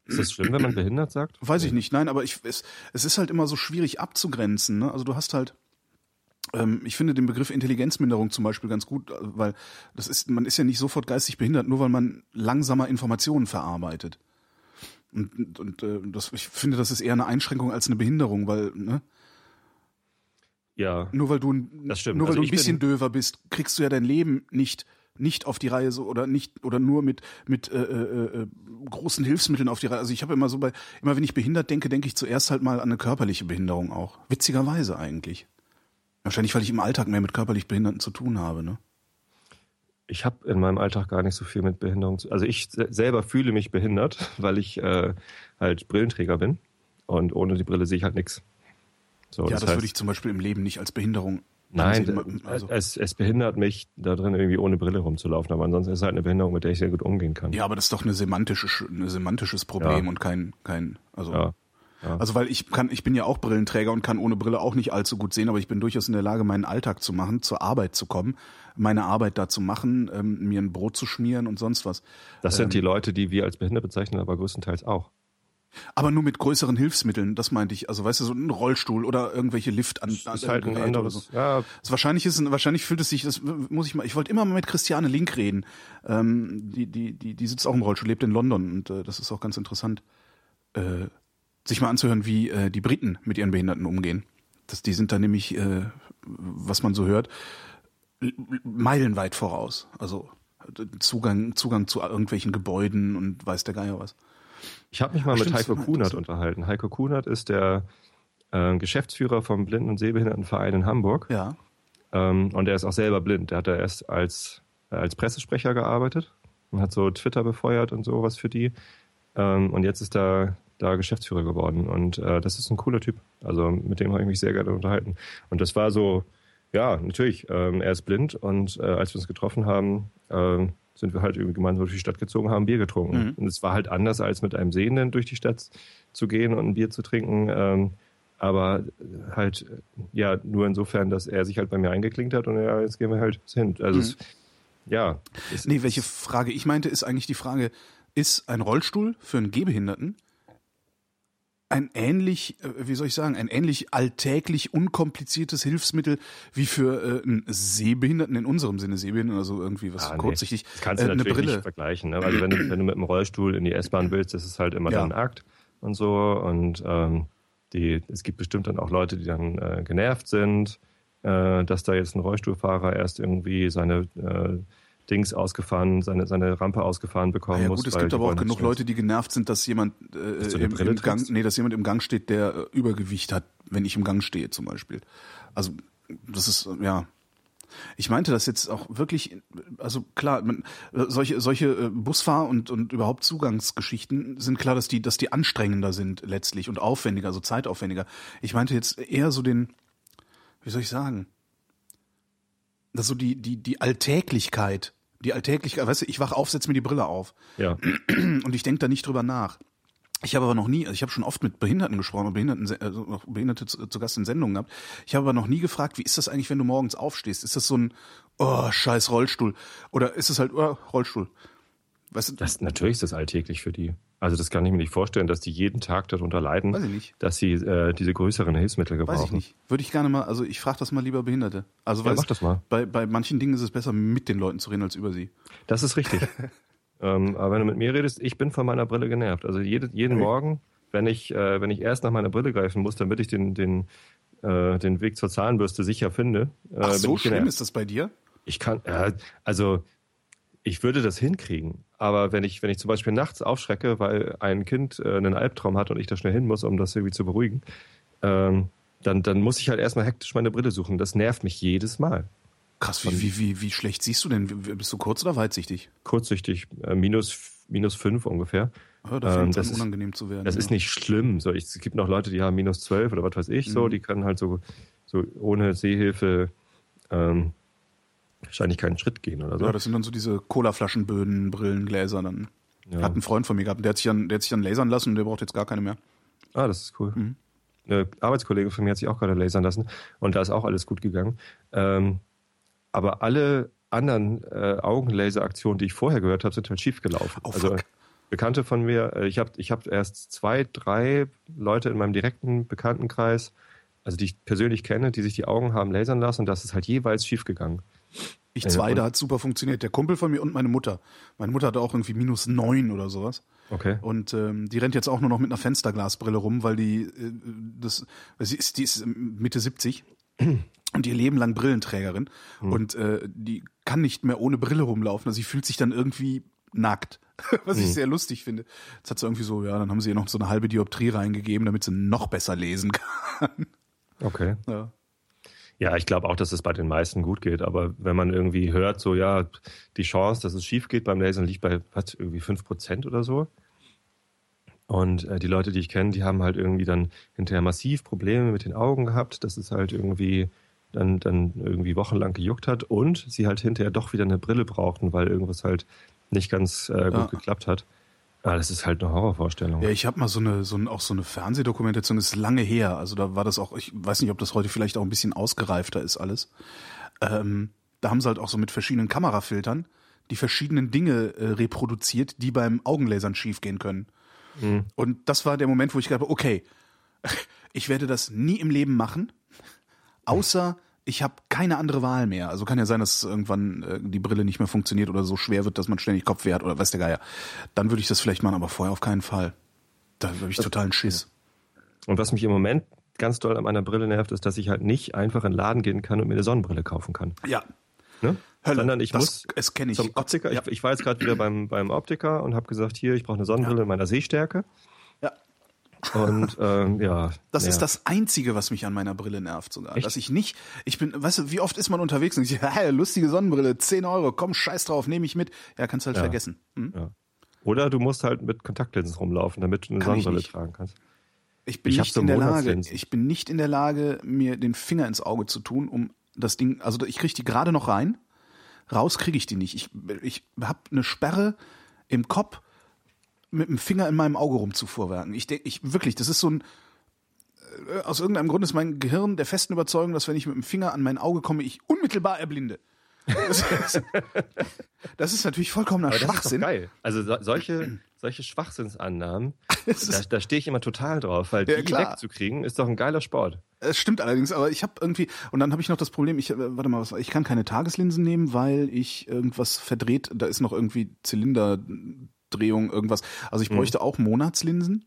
Ist das schlimm, wenn man behindert sagt? Weiß ich nicht, nein, aber ich, es, es ist halt immer so schwierig abzugrenzen. Ne? Also du hast halt, ich finde den Begriff Intelligenzminderung zum Beispiel ganz gut, äh, weil das ist, man ist ja nicht sofort geistig behindert, nur weil man langsamer Informationen verarbeitet. Und, und äh, das, ich finde, das ist eher eine Einschränkung als eine Behinderung, weil, ne? Ja. Nur weil du, das stimmt. Nur weil also du ein bisschen döver bist, kriegst du ja dein Leben nicht nicht auf die Reihe so oder nicht oder nur mit mit äh, äh, äh großen Hilfsmitteln auf die Reihe. Also ich habe immer so bei immer wenn ich behindert denke, denke ich zuerst halt mal an eine körperliche Behinderung auch. Witzigerweise eigentlich. Wahrscheinlich, weil ich im Alltag mehr mit körperlich Behinderten zu tun habe, ne? Ich habe in meinem Alltag gar nicht so viel mit Behinderung zu Also ich selber fühle mich behindert, weil ich äh, halt Brillenträger bin und ohne die Brille sehe ich halt nichts. So, ja, das, das heißt, würde ich zum Beispiel im Leben nicht als Behinderung Nein, also. es, es behindert mich, da drin irgendwie ohne Brille rumzulaufen, aber ansonsten ist es halt eine Behinderung, mit der ich sehr gut umgehen kann. Ja, aber das ist doch eine semantische, ein semantisches Problem ja. und kein, kein, also. Ja. Ja. Also weil ich kann, ich bin ja auch Brillenträger und kann ohne Brille auch nicht allzu gut sehen, aber ich bin durchaus in der Lage, meinen Alltag zu machen, zur Arbeit zu kommen, meine Arbeit da zu machen, ähm, mir ein Brot zu schmieren und sonst was. Das sind ähm, die Leute, die wir als behindert bezeichnen, aber größtenteils auch. Aber nur mit größeren Hilfsmitteln, das meinte ich. Also weißt du, so ein Rollstuhl oder irgendwelche Lift an, ist halt ein anderes. So. Ja. Also wahrscheinlich ist, wahrscheinlich fühlt es sich, das muss ich mal. Ich wollte immer mal mit Christiane Link reden. Ähm, die, die, die, die sitzt auch im Rollstuhl, lebt in London und äh, das ist auch ganz interessant. Äh, sich mal anzuhören, wie äh, die Briten mit ihren Behinderten umgehen. Das, die sind da nämlich, äh, was man so hört, meilenweit voraus. Also Zugang, Zugang zu irgendwelchen Gebäuden und weiß der Geier was. Ich habe mich mal mit Heiko Kunert unterhalten. Heiko Kunert ist der äh, Geschäftsführer vom Blinden- und Sehbehindertenverein in Hamburg. Ja. Ähm, und er ist auch selber blind. Der hat da erst als, äh, als Pressesprecher gearbeitet und hat so Twitter befeuert und sowas für die. Ähm, und jetzt ist er da Geschäftsführer geworden. Und äh, das ist ein cooler Typ. Also mit dem habe ich mich sehr gerne unterhalten. Und das war so, ja, natürlich, ähm, er ist blind und äh, als wir uns getroffen haben, äh, sind wir halt irgendwie gemeinsam durch die Stadt gezogen, haben Bier getrunken. Mhm. Und es war halt anders, als mit einem Sehenden durch die Stadt zu gehen und ein Bier zu trinken. Ähm, aber halt, ja, nur insofern, dass er sich halt bei mir eingeklinkt hat und ja, jetzt gehen wir halt hin. Also mhm. es, ja. Es, nee, welche Frage ich meinte, ist eigentlich die Frage, ist ein Rollstuhl für einen Gehbehinderten ein ähnlich, äh, wie soll ich sagen, ein ähnlich alltäglich unkompliziertes Hilfsmittel wie für äh, einen Sehbehinderten in unserem Sinne Sehbehinderten, also irgendwie was ah, kurzsichtig. Nee. Das kannst du äh, natürlich Brille. nicht vergleichen, ne? weil wenn du, wenn du mit dem Rollstuhl in die S-Bahn willst, das ist halt immer ja. dann ein Akt und so und ähm, die, es gibt bestimmt dann auch Leute, die dann äh, genervt sind, äh, dass da jetzt ein Rollstuhlfahrer erst irgendwie seine äh, Dings ausgefahren, seine, seine Rampe ausgefahren bekommen ja, muss. Gut, es gibt aber auch genug Leute, die genervt sind, dass jemand äh, im, im Gang, nee, dass jemand im Gang steht, der äh, Übergewicht hat, wenn ich im Gang stehe zum Beispiel. Also das ist ja. Ich meinte das jetzt auch wirklich, also klar, man, solche, solche äh, Busfahr- und, und überhaupt Zugangsgeschichten sind klar, dass die, dass die anstrengender sind letztlich und aufwendiger, also zeitaufwendiger. Ich meinte jetzt eher so den, wie soll ich sagen, dass so die, die, die Alltäglichkeit, die Alltäglichkeit, weißt du, ich wach auf, setz mir die Brille auf Ja. und ich denke da nicht drüber nach. Ich habe aber noch nie, also ich habe schon oft mit Behinderten gesprochen, Behinderten, also noch Behinderte zu, zu Gast in Sendungen gehabt. Ich habe aber noch nie gefragt, wie ist das eigentlich, wenn du morgens aufstehst? Ist das so ein, oh, scheiß Rollstuhl? Oder ist es halt, oh, Rollstuhl? Weißt du, Das, natürlich ist das alltäglich für die. Also das kann ich mir nicht vorstellen, dass die jeden Tag darunter leiden, Weiß ich nicht. dass sie äh, diese größeren Hilfsmittel gebrauchen. weiß ich nicht. Würde ich gerne mal, also ich frage das mal lieber Behinderte. Also Ja, mach das mal. Bei, bei manchen Dingen ist es besser, mit den Leuten zu reden, als über sie. Das ist richtig. ähm, aber wenn du mit mir redest, ich bin von meiner Brille genervt. Also jede, jeden Okay. Morgen, wenn ich, äh, wenn ich erst nach meiner Brille greifen muss, damit ich den, den, äh, den Weg zur Zahnbürste sicher finde, äh, Ach, so schlimm ist das bei dir? Ich kann, also ich würde das hinkriegen. Aber wenn ich, wenn ich zum Beispiel nachts aufschrecke, weil ein Kind äh, einen Albtraum hat und ich da schnell hin muss, um das irgendwie zu beruhigen, ähm, dann, dann muss ich halt erstmal hektisch meine Brille suchen. Das nervt mich jedes Mal. Krass, wie, wie, wie, wie schlecht siehst du denn? Bist du kurz oder weitsichtig? Kurzsichtig, äh, minus, minus fünf ungefähr. Ja, da Ähm, fängt es das ist- unangenehm zu werden. Das ja. ist nicht schlimm. So, ich, es gibt noch Leute, die haben minus zwölf oder was weiß ich so, Mhm. die können halt so, so ohne Sehhilfe ähm, wahrscheinlich keinen Schritt gehen oder so. Ja, das sind dann so diese Colaflaschenböden, Brillen, Gläser dann. Ja. Hat einen Freund von mir gehabt, der hat sich dann, der hat sich dann lasern lassen und der braucht jetzt gar keine mehr. Ah, das ist cool. Mhm. Eine Arbeitskollege von mir hat sich auch gerade lasern lassen und da ist auch alles gut gegangen. Ähm, aber alle anderen äh, Augenlaseraktionen, die ich vorher gehört habe, sind halt schief gelaufen. Oh, also. Bekannte von mir, äh, ich habe ich hab erst zwei, drei Leute in meinem direkten Bekanntenkreis, also die ich persönlich kenne, die sich die Augen haben lasern lassen und das ist halt jeweils schief gegangen. Ich Ja, zwei, und- da hat super funktioniert. Der Kumpel von mir und meine Mutter. Meine Mutter hatte auch irgendwie minus neun oder sowas. Okay. Und ähm, die rennt jetzt auch nur noch mit einer Fensterglasbrille rum, weil die äh, das sie ist, die ist Mitte 70 und ihr Leben lang Brillenträgerin und äh, die kann nicht mehr ohne Brille rumlaufen. Also sie fühlt sich dann irgendwie nackt, was ich sehr lustig finde. Jetzt hat sie irgendwie so, ja, dann haben sie ihr noch so eine halbe Dioptrie reingegeben, damit sie noch besser lesen kann. Okay. ja. Ja, ich glaube auch, dass es bei den meisten gut geht. Aber wenn man irgendwie hört, so ja, die Chance, dass es schief geht beim Lasern, liegt bei was, irgendwie 5% oder so. Und äh, die Leute, die ich kenne, die haben halt irgendwie dann hinterher massiv Probleme mit den Augen gehabt, dass es halt irgendwie dann, dann irgendwie wochenlang gejuckt hat und sie halt hinterher doch wieder eine Brille brauchten, weil irgendwas halt nicht ganz äh, gut Ja. geklappt hat. Ah, das ist halt eine Horrorvorstellung. Ja, ich habe mal so eine, so ein, auch so eine Fernsehdokumentation, das ist lange her. Also da war das auch, ich weiß nicht, ob das heute vielleicht auch ein bisschen ausgereifter ist alles. Ähm, da haben sie halt auch so mit verschiedenen Kamerafiltern die verschiedenen Dinge äh, reproduziert, die beim Augenlasern schiefgehen können. Und das war der Moment, wo ich habe, okay, ich werde das nie im Leben machen, außer ich habe keine andere Wahl mehr. Also kann ja sein, dass irgendwann äh, die Brille nicht mehr funktioniert oder so schwer wird, dass man ständig Kopfweh hat oder weiß der Geier. Dann würde ich das vielleicht machen, aber vorher auf keinen Fall. Da habe ich totalen Schiss. Und was mich im Moment ganz doll an meiner Brille nervt, ist, dass ich halt nicht einfach in den Laden gehen kann und mir eine Sonnenbrille kaufen kann. Ja, Ne? Hölle. Sondern ich das, muss es kenne ich. zum Optiker. Ja. Ich, ich war jetzt gerade wieder beim, beim Optiker und habe gesagt, hier, ich brauche eine Sonnenbrille in meiner Sehstärke. Und ähm, ja. Das ja. ist das Einzige, was mich an meiner Brille nervt sogar. Echt? Dass ich nicht, ich bin, weißt du, wie oft ist man unterwegs und ich hey, lustige Sonnenbrille, 10 Euro, komm, scheiß drauf, nehme ich mit. Ja, kannst halt Ja. vergessen. Hm? Ja. Oder du musst halt mit Kontaktlinsen rumlaufen, damit du eine Kann Sonnenbrille tragen kannst. Ich bin Ich nicht so in der Lage, ich bin nicht in der Lage, mir den Finger ins Auge zu tun, um das Ding, also ich kriege die gerade noch rein, raus kriege ich die nicht. Ich, ich habe eine Sperre im Kopf, mit dem Finger in meinem Auge rumzufuhrwerken. Ich denke, ich wirklich, das ist so ein, äh, aus irgendeinem Grund ist mein Gehirn der festen Überzeugung, dass wenn ich mit dem Finger an mein Auge komme, ich unmittelbar erblinde. Das ist, das ist natürlich vollkommener Aber das ist doch Schwachsinn. geil. Also so, solche, solche Schwachsinnsannahmen, Das da, ist- da stehe ich immer total drauf, weil Ja, die klar. wegzukriegen, ist doch ein geiler Sport. Es stimmt allerdings, aber ich habe irgendwie und dann habe ich noch das Problem, ich äh, warte mal, was war- ich kann keine Tageslinsen nehmen, weil ich irgendwas verdreht, da ist noch irgendwie Zylinderdrehung irgendwas. Also ich bräuchte auch Monatslinsen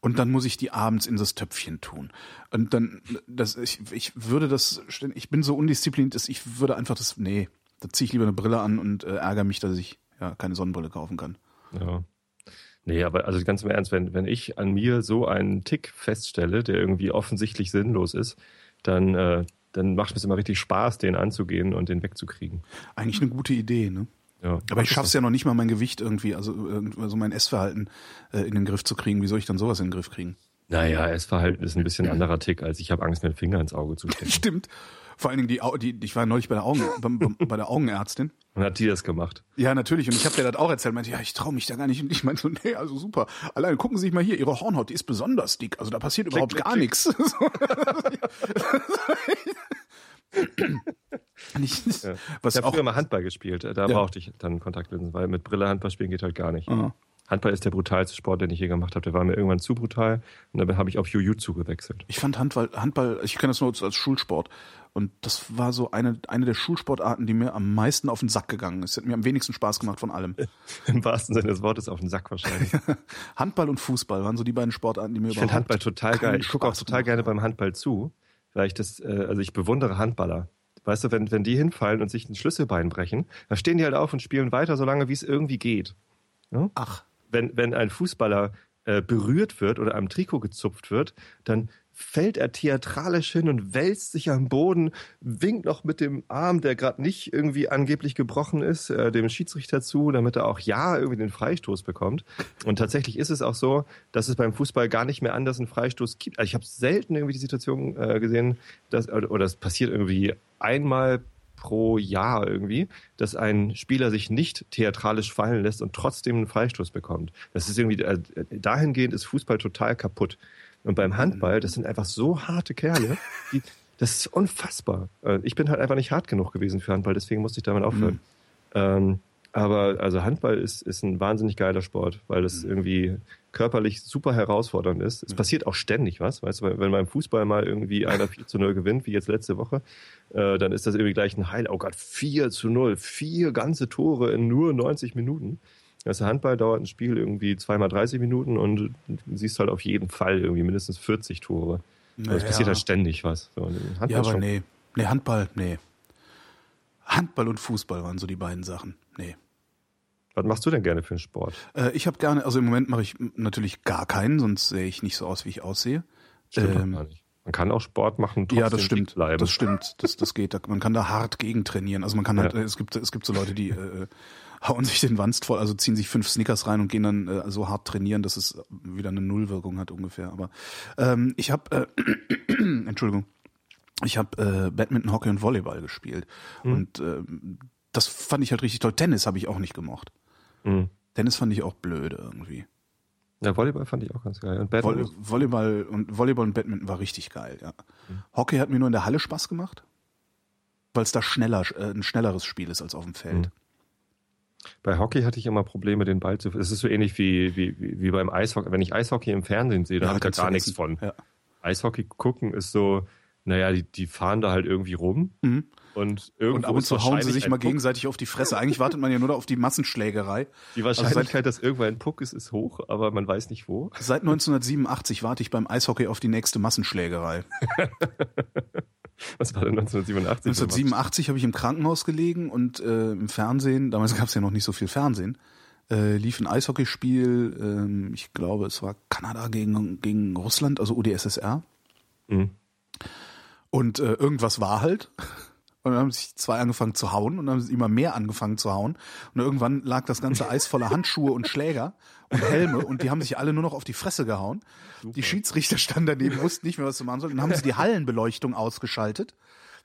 und dann muss ich die abends in das Töpfchen tun. Und dann das ich ich würde das ich bin so undiszipliniert, dass ich würde einfach das nee, da ziehe ich lieber eine Brille an und äh, ärgere mich, dass ich ja keine Sonnenbrille kaufen kann. Ja. Nee, aber also ganz im Ernst, wenn, wenn ich an mir so einen Tick feststelle, der irgendwie offensichtlich sinnlos ist, dann, äh, dann macht es immer richtig Spaß, den anzugehen und den wegzukriegen. Eigentlich eine gute Idee, ne? Ja. Aber ich schaff's ja noch nicht mal mein Gewicht irgendwie, also, also mein Essverhalten äh, in den Griff zu kriegen. Wie soll ich dann sowas in den Griff kriegen? Naja, Essverhalten ist ein bisschen anderer Tick, als ich habe Angst, mir den Finger ins Auge zu stecken. Stimmt. Vor allen Dingen die, Au- die ich war neulich bei der Augen, beim- bei der Augenärztin. Und hat die das gemacht? Ja, natürlich. Und ich habe dir das auch erzählt. Meinte, ja, ich traue mich da gar nicht. Und ich meinte so, nee, also super. Allein gucken Sie sich mal hier, Ihre Hornhaut, die ist besonders dick. Also da passiert überhaupt klick, gar klick. nichts. Nicht, Ja. Was ich habe früher mal Handball gespielt. Da brauchte ich dann Kontaktlinsen, weil mit Brille Handball spielen geht halt gar nicht. Ah. Handball ist der brutalste Sport, den ich je gemacht habe. Der war mir irgendwann zu brutal und dann habe ich auf Jiu-Jitsu gewechselt. Ich fand Handball, Handball, ich kenne das nur als, Schulsport. Und das war so eine, eine der Schulsportarten, die mir am meisten auf den Sack gegangen ist. Hat mir am wenigsten Spaß gemacht von allem. Im wahrsten Sinne des Wortes auf den Sack wahrscheinlich. Handball und Fußball waren so die beiden Sportarten, die mir Ich finde überhaupt Handball total geil. Ich gucke auch total gerne beim Handball zu, weil ich das, äh, also ich bewundere Handballer. Weißt du, wenn, wenn die hinfallen und sich ein Schlüsselbein brechen, dann stehen die halt auf und spielen weiter, solange wie es irgendwie geht. Ja? Ach, wenn, wenn ein Fußballer äh, berührt wird oder am Trikot gezupft wird, dann fällt er theatralisch hin und wälzt sich am Boden, winkt noch mit dem Arm, der gerade nicht irgendwie angeblich gebrochen ist, äh, dem Schiedsrichter zu, damit er auch ja irgendwie den Freistoß bekommt. Und tatsächlich ist es auch so, dass es beim Fußball gar nicht mehr anders einen Freistoß gibt. Also ich habe selten irgendwie die Situation äh, gesehen, dass, oder, es passiert irgendwie einmal pro Jahr irgendwie, dass ein Spieler sich nicht theatralisch fallen lässt und trotzdem einen Freistoß bekommt. Das ist irgendwie, äh, dahingehend ist Fußball total kaputt. Und beim Handball, das sind einfach so harte Kerle, die, das ist unfassbar. Äh, Ich bin halt einfach nicht hart genug gewesen für Handball, deswegen musste ich damit aufhören. Ähm, aber also Handball ist, ist ein wahnsinnig geiler Sport, weil es irgendwie körperlich super herausfordernd ist. Es passiert auch ständig was, weißt du, wenn wenn beim Fußball mal irgendwie einer 4 zu 0 gewinnt, wie jetzt letzte Woche, äh, dann ist das irgendwie gleich ein Heil. Oh Gott, 4 zu 0, vier ganze Tore in nur 90 Minuten. Das Handball dauert ein Spiel irgendwie zweimal 30 Minuten und du siehst halt auf jeden Fall irgendwie mindestens 40 Tore. Also es Naja. passiert halt ständig was. So, Handball ja, aber schon- nee. Nee, Handball, nee. Handball und Fußball waren so die beiden Sachen. Nee. Was machst du denn gerne für einen Sport? Äh, ich habe gerne, also im Moment mache ich natürlich gar keinen, sonst sehe ich nicht so aus, wie ich aussehe. Stimmt Ähm, gar nicht. Man kann auch Sport machen, trotzdem ja, das stimmt. bleiben. Das stimmt. Das, das geht. Da- Man kann da hart gegen trainieren. Also man kann halt, Ja. äh, es gibt, es gibt so Leute, die äh, hauen sich den Wanst voll, also ziehen sich fünf Snickers rein und gehen dann äh, so hart trainieren, dass es wieder eine Nullwirkung hat ungefähr. Aber ähm, ich habe, äh, Entschuldigung, ich habe äh, Badminton, Hockey und Volleyball gespielt Hm. und ähm, das fand ich halt richtig toll. Tennis habe ich auch nicht gemocht. Mhm. Tennis fand ich auch blöde irgendwie. Ja, Volleyball fand ich auch ganz geil. Und Badminton? Volleyball und Volleyball und Badminton war richtig geil, ja. Hockey hat mir nur in der Halle Spaß gemacht, weil es da schneller äh, ein schnelleres Spiel ist als auf dem Feld. Bei Hockey hatte ich immer Probleme, den Ball zu. Es ist so ähnlich wie, wie, wie beim Eishockey. Wenn ich Eishockey im Fernsehen sehe, da habe ich da gar nichts von. Ja. Eishockey gucken ist so, naja, die, die fahren da halt irgendwie rum Mhm. und Und ab und zu hauen sie sich mal Puck. gegenseitig auf die Fresse. Eigentlich wartet man ja nur auf die Massenschlägerei. Die Also Wahrscheinlichkeit, dass irgendwann ein Puck ist, ist hoch, aber man weiß nicht wo. Seit 1987 warte ich beim Eishockey auf die nächste Massenschlägerei. Was war denn 1987? 1987 habe ich im Krankenhaus gelegen und äh, im Fernsehen, damals gab es ja noch nicht so viel Fernsehen, äh, lief ein Eishockeyspiel, ähm, ich glaube, es war Kanada gegen, gegen Russland, also UdSSR. Mhm. Und äh, irgendwas war halt. Und dann haben sich zwei angefangen zu hauen und dann haben sie immer mehr angefangen zu hauen. Und irgendwann lag das ganze Eis voller Handschuhe und Schläger und Helme und die haben sich alle nur noch auf die Fresse gehauen. Die Schiedsrichter standen daneben, wussten nicht mehr, was sie machen sollten. Dann haben sie die Hallenbeleuchtung ausgeschaltet.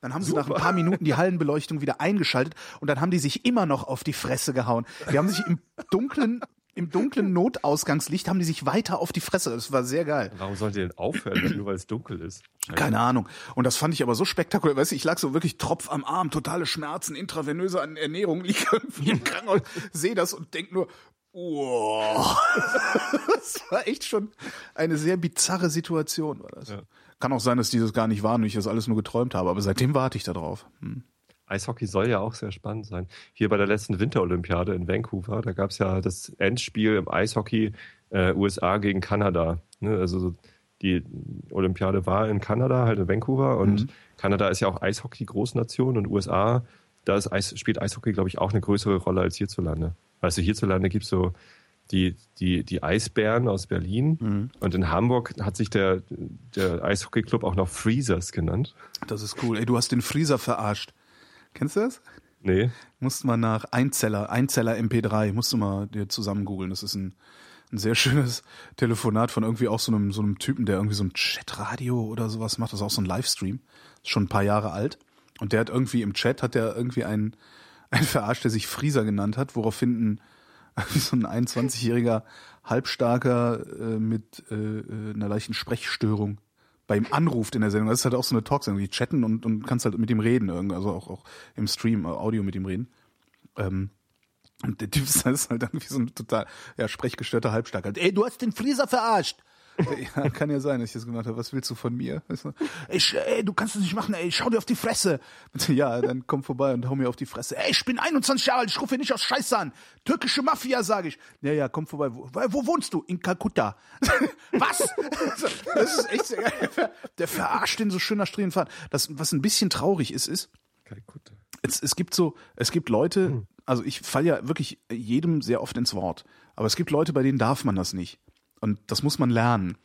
Dann haben sie nach ein paar Minuten die Hallenbeleuchtung wieder eingeschaltet und dann haben die sich immer noch auf die Fresse gehauen. Die haben sich im dunklen, im dunklen Notausgangslicht haben die sich weiter auf die Fresse. Das war sehr geil. Warum sollt ihr denn aufhören, nur weil es dunkel ist? Keine Ahnung. Und das fand ich aber so spektakulär. Weißt du, ich lag so wirklich Tropf am Arm, totale Schmerzen, intravenöse Ernährung, liege irgendwie im Krankenhaus, sehe das und denk nur, wow. das war echt schon eine sehr bizarre Situation, war das. Ja. Kann auch sein, dass dieses gar nicht war und ich das alles nur geträumt habe, aber seitdem warte ich da drauf. Hm. Eishockey soll ja auch sehr spannend sein. Hier bei der letzten Winterolympiade in Vancouver, da gab es ja das Endspiel im Eishockey äh, USA gegen Kanada. Ne? Also so die Olympiade war in Kanada, halt in Vancouver und Kanada ist ja auch Eishockey-Großnation und USA, da ist Eis, spielt Eishockey, glaube ich, auch eine größere Rolle als hierzulande. Weißt du, hierzulande gibt es so die, die, die Eisbären aus Berlin. Mhm. Und in Hamburg hat sich der, der Eishockeyclub auch noch Freezers genannt. Das ist cool. Ey, du hast den Freezer verarscht. Kennst du das? Nee. Musst mal nach Einzeller, Einzeller MP3, musst du mal dir zusammen googeln. Das ist ein, ein sehr schönes Telefonat von irgendwie auch so einem, so einem Typen, der irgendwie so ein Chatradio oder sowas macht. Das ist auch so ein Livestream. Ist schon ein paar Jahre alt. Und der hat irgendwie im Chat, hat der irgendwie einen, einen verarscht, der sich Freezer genannt hat, woraufhin ein, so ein 21-jähriger Halbstarker äh, mit äh, äh, einer leichten Sprechstörung bei ihm anruft in der Sendung. Das ist halt auch so eine Talksendung, die chatten und, und kannst halt mit ihm reden, also auch, auch im Stream, äh, Audio mit ihm reden. Ähm, und der Typ ist halt irgendwie so ein total ja, sprechgestörter Halbstarker. Ey, du hast den Freezer verarscht. ja, kann ja sein, dass ich das gemacht habe. Was willst du von mir? Ey, ey, du kannst das nicht machen, ey, schau dir auf die Fresse. Ja, dann komm vorbei und hau mir auf die Fresse. Ey, ich bin 21 Jahre alt, ich rufe nicht aus Scheiße an. Türkische Mafia, sage ich. Ja, ja, komm vorbei. Wo, wo wohnst du? In Kalkutta. was? Das ist echt sehr geil. Der verarscht den so schöner Strähnenfahrt. Das, was ein bisschen traurig ist, ist, Kalkutta. es, es gibt so, es gibt Leute, also ich falle ja wirklich jedem sehr oft ins Wort, aber es gibt Leute, bei denen darf man das nicht. Und das muss man lernen.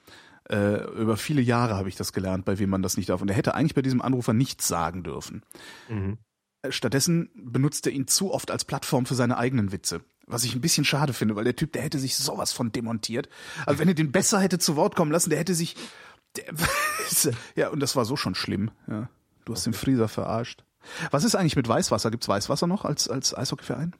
Äh, über viele Jahre habe ich das gelernt, bei wem man das nicht darf. Und er hätte eigentlich bei diesem Anrufer nichts sagen dürfen. Mhm. Äh, Stattdessen benutzt er ihn zu oft als Plattform für seine eigenen Witze. Was ich ein bisschen schade finde, weil der Typ, der hätte sich sowas von demontiert. Also wenn er den besser hätte zu Wort kommen lassen, der hätte sich. Der, ja, und das war so schon schlimm. Ja. Du hast den Frieser verarscht. Was ist eigentlich mit Weißwasser? Gibt's Weißwasser noch als, als Eishockeyverein?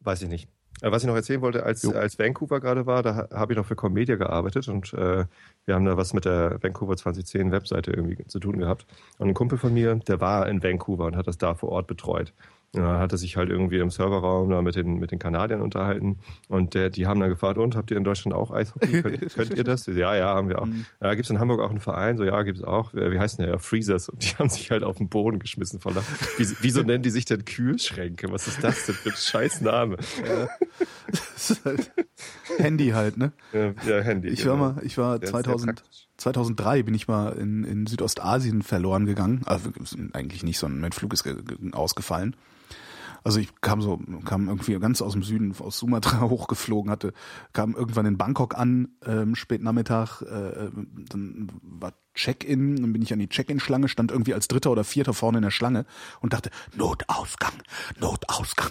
Weiß ich nicht. Äh, Was ich noch erzählen wollte, als, Jo. als Vancouver gerade war, da ha- habe ich noch für Comedia gearbeitet und äh, wir haben da was mit der Vancouver 2010 Webseite irgendwie zu tun gehabt. Und ein Kumpel von mir, der war in Vancouver und hat das da vor Ort betreut. Ja, hat er sich halt irgendwie im Serverraum da mit den, mit den Kanadiern unterhalten und der, die haben dann gefragt, und habt ihr in Deutschland auch Eishockey? Könnt, könnt ihr das? Ja, ja, haben wir auch. Ja, gibt es in Hamburg auch einen Verein? So, ja, gibt es auch. Wie heißt denn der? Ja, Freezers. Und die haben sich halt auf den Boden geschmissen voller. Wie, wieso nennen die sich denn Kühlschränke? Was ist das denn für ein scheiß Name? Das ist halt Handy halt, ne? Ja, ja Handy. Ich genau. war mal, ich war Der ist sehr 2000, praktisch. 2003 bin ich mal in, in Südostasien verloren gegangen. Also eigentlich nicht, sondern mein Flug ist ge- ge- ausgefallen. Also ich kam so, kam irgendwie ganz aus dem Süden, aus Sumatra hochgeflogen, hatte, kam irgendwann in Bangkok an, ähm, spät Nachmittag, äh, dann war Check-in, dann bin ich an die Check-in-Schlange, stand irgendwie als Dritter oder Vierter vorne in der Schlange und dachte, Notausgang, Notausgang.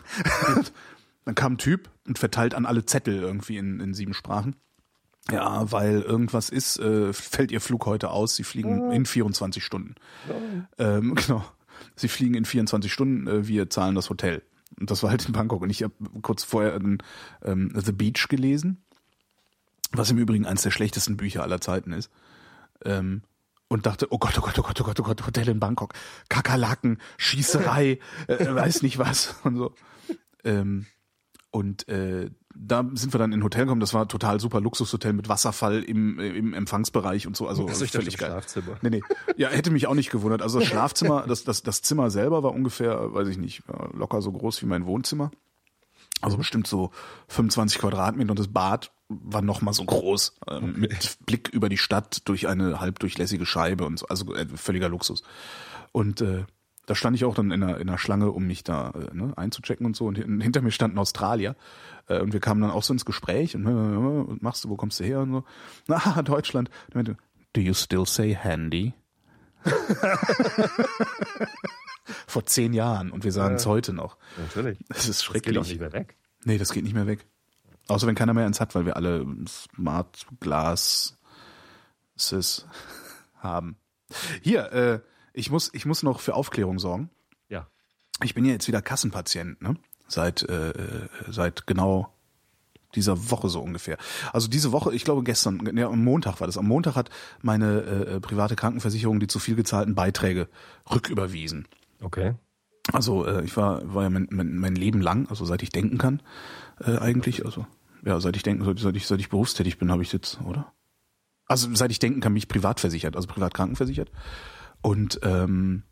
dann kam ein Typ und verteilt an alle Zettel irgendwie in, in sieben Sprachen. Ja, weil irgendwas ist, äh, fällt ihr Flug heute aus, sie fliegen in 24 Stunden. Ähm, genau. Sie fliegen in 24 Stunden, äh, wir zahlen das Hotel. Und das war halt in Bangkok. Und ich habe kurz vorher ein, ähm, The Beach gelesen, was im Übrigen eines der schlechtesten Bücher aller Zeiten ist. Ähm, und dachte, oh Gott, oh Gott, oh Gott, oh Gott, oh Gott, Hotel in Bangkok, Kakerlaken, Schießerei, äh, weiß nicht was und so. Ähm, und äh, da sind wir dann in ein Hotel gekommen. Das war total super Luxushotel mit Wasserfall im, äh, im Empfangsbereich und so. Also ich dachte, völlig geil. Schlafzimmer. Nee, nee. Ja, hätte mich auch nicht gewundert. Also das Schlafzimmer, das, das, das Zimmer selber war ungefähr, weiß ich nicht, ja, locker so groß wie mein Wohnzimmer. Also bestimmt so 25 Quadratmeter und das Bad war noch mal so groß, ähm, mit Blick über die Stadt durch eine halbdurchlässige Scheibe und so. Also äh, völliger Luxus. Und äh, da stand ich auch dann in einer, in einer Schlange, um mich da äh, ne, einzuchecken und so. Und hin- hinter mir stand ein Australier. Äh, und wir kamen dann auch so ins Gespräch. Und, äh, was machst du, wo kommst du her? Und so. Na, Deutschland. Und er meinte, Do you still say handy? Vor zehn Jahren. Und wir sagen es heute noch. Natürlich. Das ist Das geht schrecklich. auch nicht mehr weg. Nee, das geht nicht mehr weg. Außer wenn keiner mehr eins hat, weil wir alle Smart Glass Sys haben. Hier, äh, ich muss, ich muss noch für Aufklärung sorgen. Ja. Ich bin ja jetzt wieder Kassenpatient, ne? Seit, äh, äh, seit genau dieser Woche so ungefähr. Also diese Woche, ich glaube gestern, ja, am Montag war das. Am Montag hat meine äh, private Krankenversicherung die zu viel gezahlten Beiträge rücküberwiesen. Okay. Also äh, ich war, war ja mein, mein, mein Leben lang, also seit ich denken kann, äh, eigentlich, also ja, seit ich denken, seit, seit ich, seit ich berufstätig bin, habe ich jetzt, oder? Also seit ich denken kann, mich privat versichert, also privat krankenversichert. Und ähm,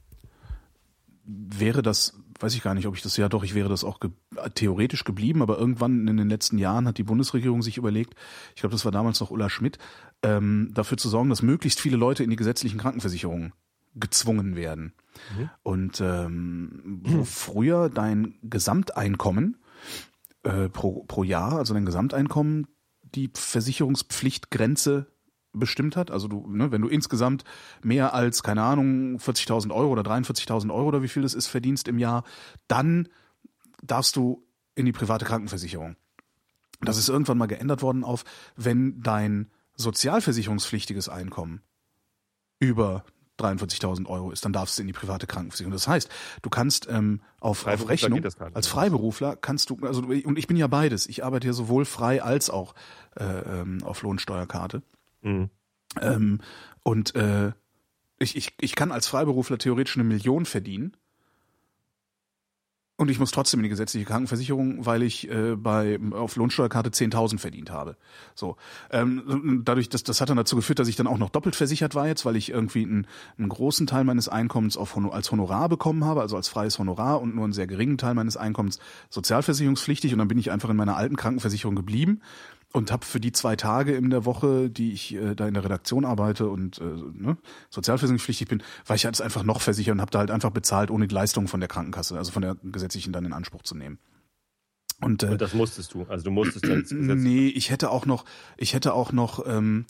wäre das, weiß ich gar nicht, ob ich das, ja doch, ich wäre das auch ge theoretisch geblieben, aber irgendwann in den letzten Jahren hat die Bundesregierung sich überlegt, ich glaube, das war damals noch Ulla Schmidt, ähm, dafür zu sorgen, dass möglichst viele Leute in die gesetzlichen Krankenversicherungen gezwungen werden. Und ähm, wo früher dein Gesamteinkommen äh, pro, pro Jahr, also dein Gesamteinkommen, die Versicherungspflichtgrenze bestimmt hat. Also du, ne, wenn du insgesamt mehr als, keine Ahnung, 40.000 Euro oder 43.000 Euro oder wie viel das ist, verdienst im Jahr, dann darfst du in die private Krankenversicherung. Das ist irgendwann mal geändert worden auf, wenn dein sozialversicherungspflichtiges Einkommen über 43.000 Euro ist, dann darfst du in die private Krankenversicherung. Das heißt, du kannst ähm, auf, auf Rechnung als Freiberufler kannst du also und ich bin ja beides. Ich arbeite ja sowohl frei als auch äh, ähm, auf Lohnsteuerkarte. Mhm. Ähm, und äh, ich, ich, ich kann als Freiberufler theoretisch eine Million verdienen und ich muss trotzdem in die gesetzliche Krankenversicherung, weil ich äh, bei auf Lohnsteuerkarte 10.000 verdient habe. So, ähm, dadurch, dass das hat dann dazu geführt, dass ich dann auch noch doppelt versichert war jetzt, weil ich irgendwie einen, einen großen Teil meines Einkommens auf Honor, als Honorar bekommen habe, also als freies Honorar und nur einen sehr geringen Teil meines Einkommens sozialversicherungspflichtig. Und dann bin ich einfach in meiner alten Krankenversicherung geblieben und habe für die zwei Tage in der Woche, die ich äh, da in der Redaktion arbeite und äh, ne, sozialversicherungspflichtig bin, war ich halt einfach noch versichert und habe da halt einfach bezahlt, ohne die Leistung von der Krankenkasse, also von der gesetzlichen dann in Anspruch zu nehmen. Und, äh, und das musstest du, also du musstest dann Nee, ich hätte auch noch, ich hätte auch noch ähm,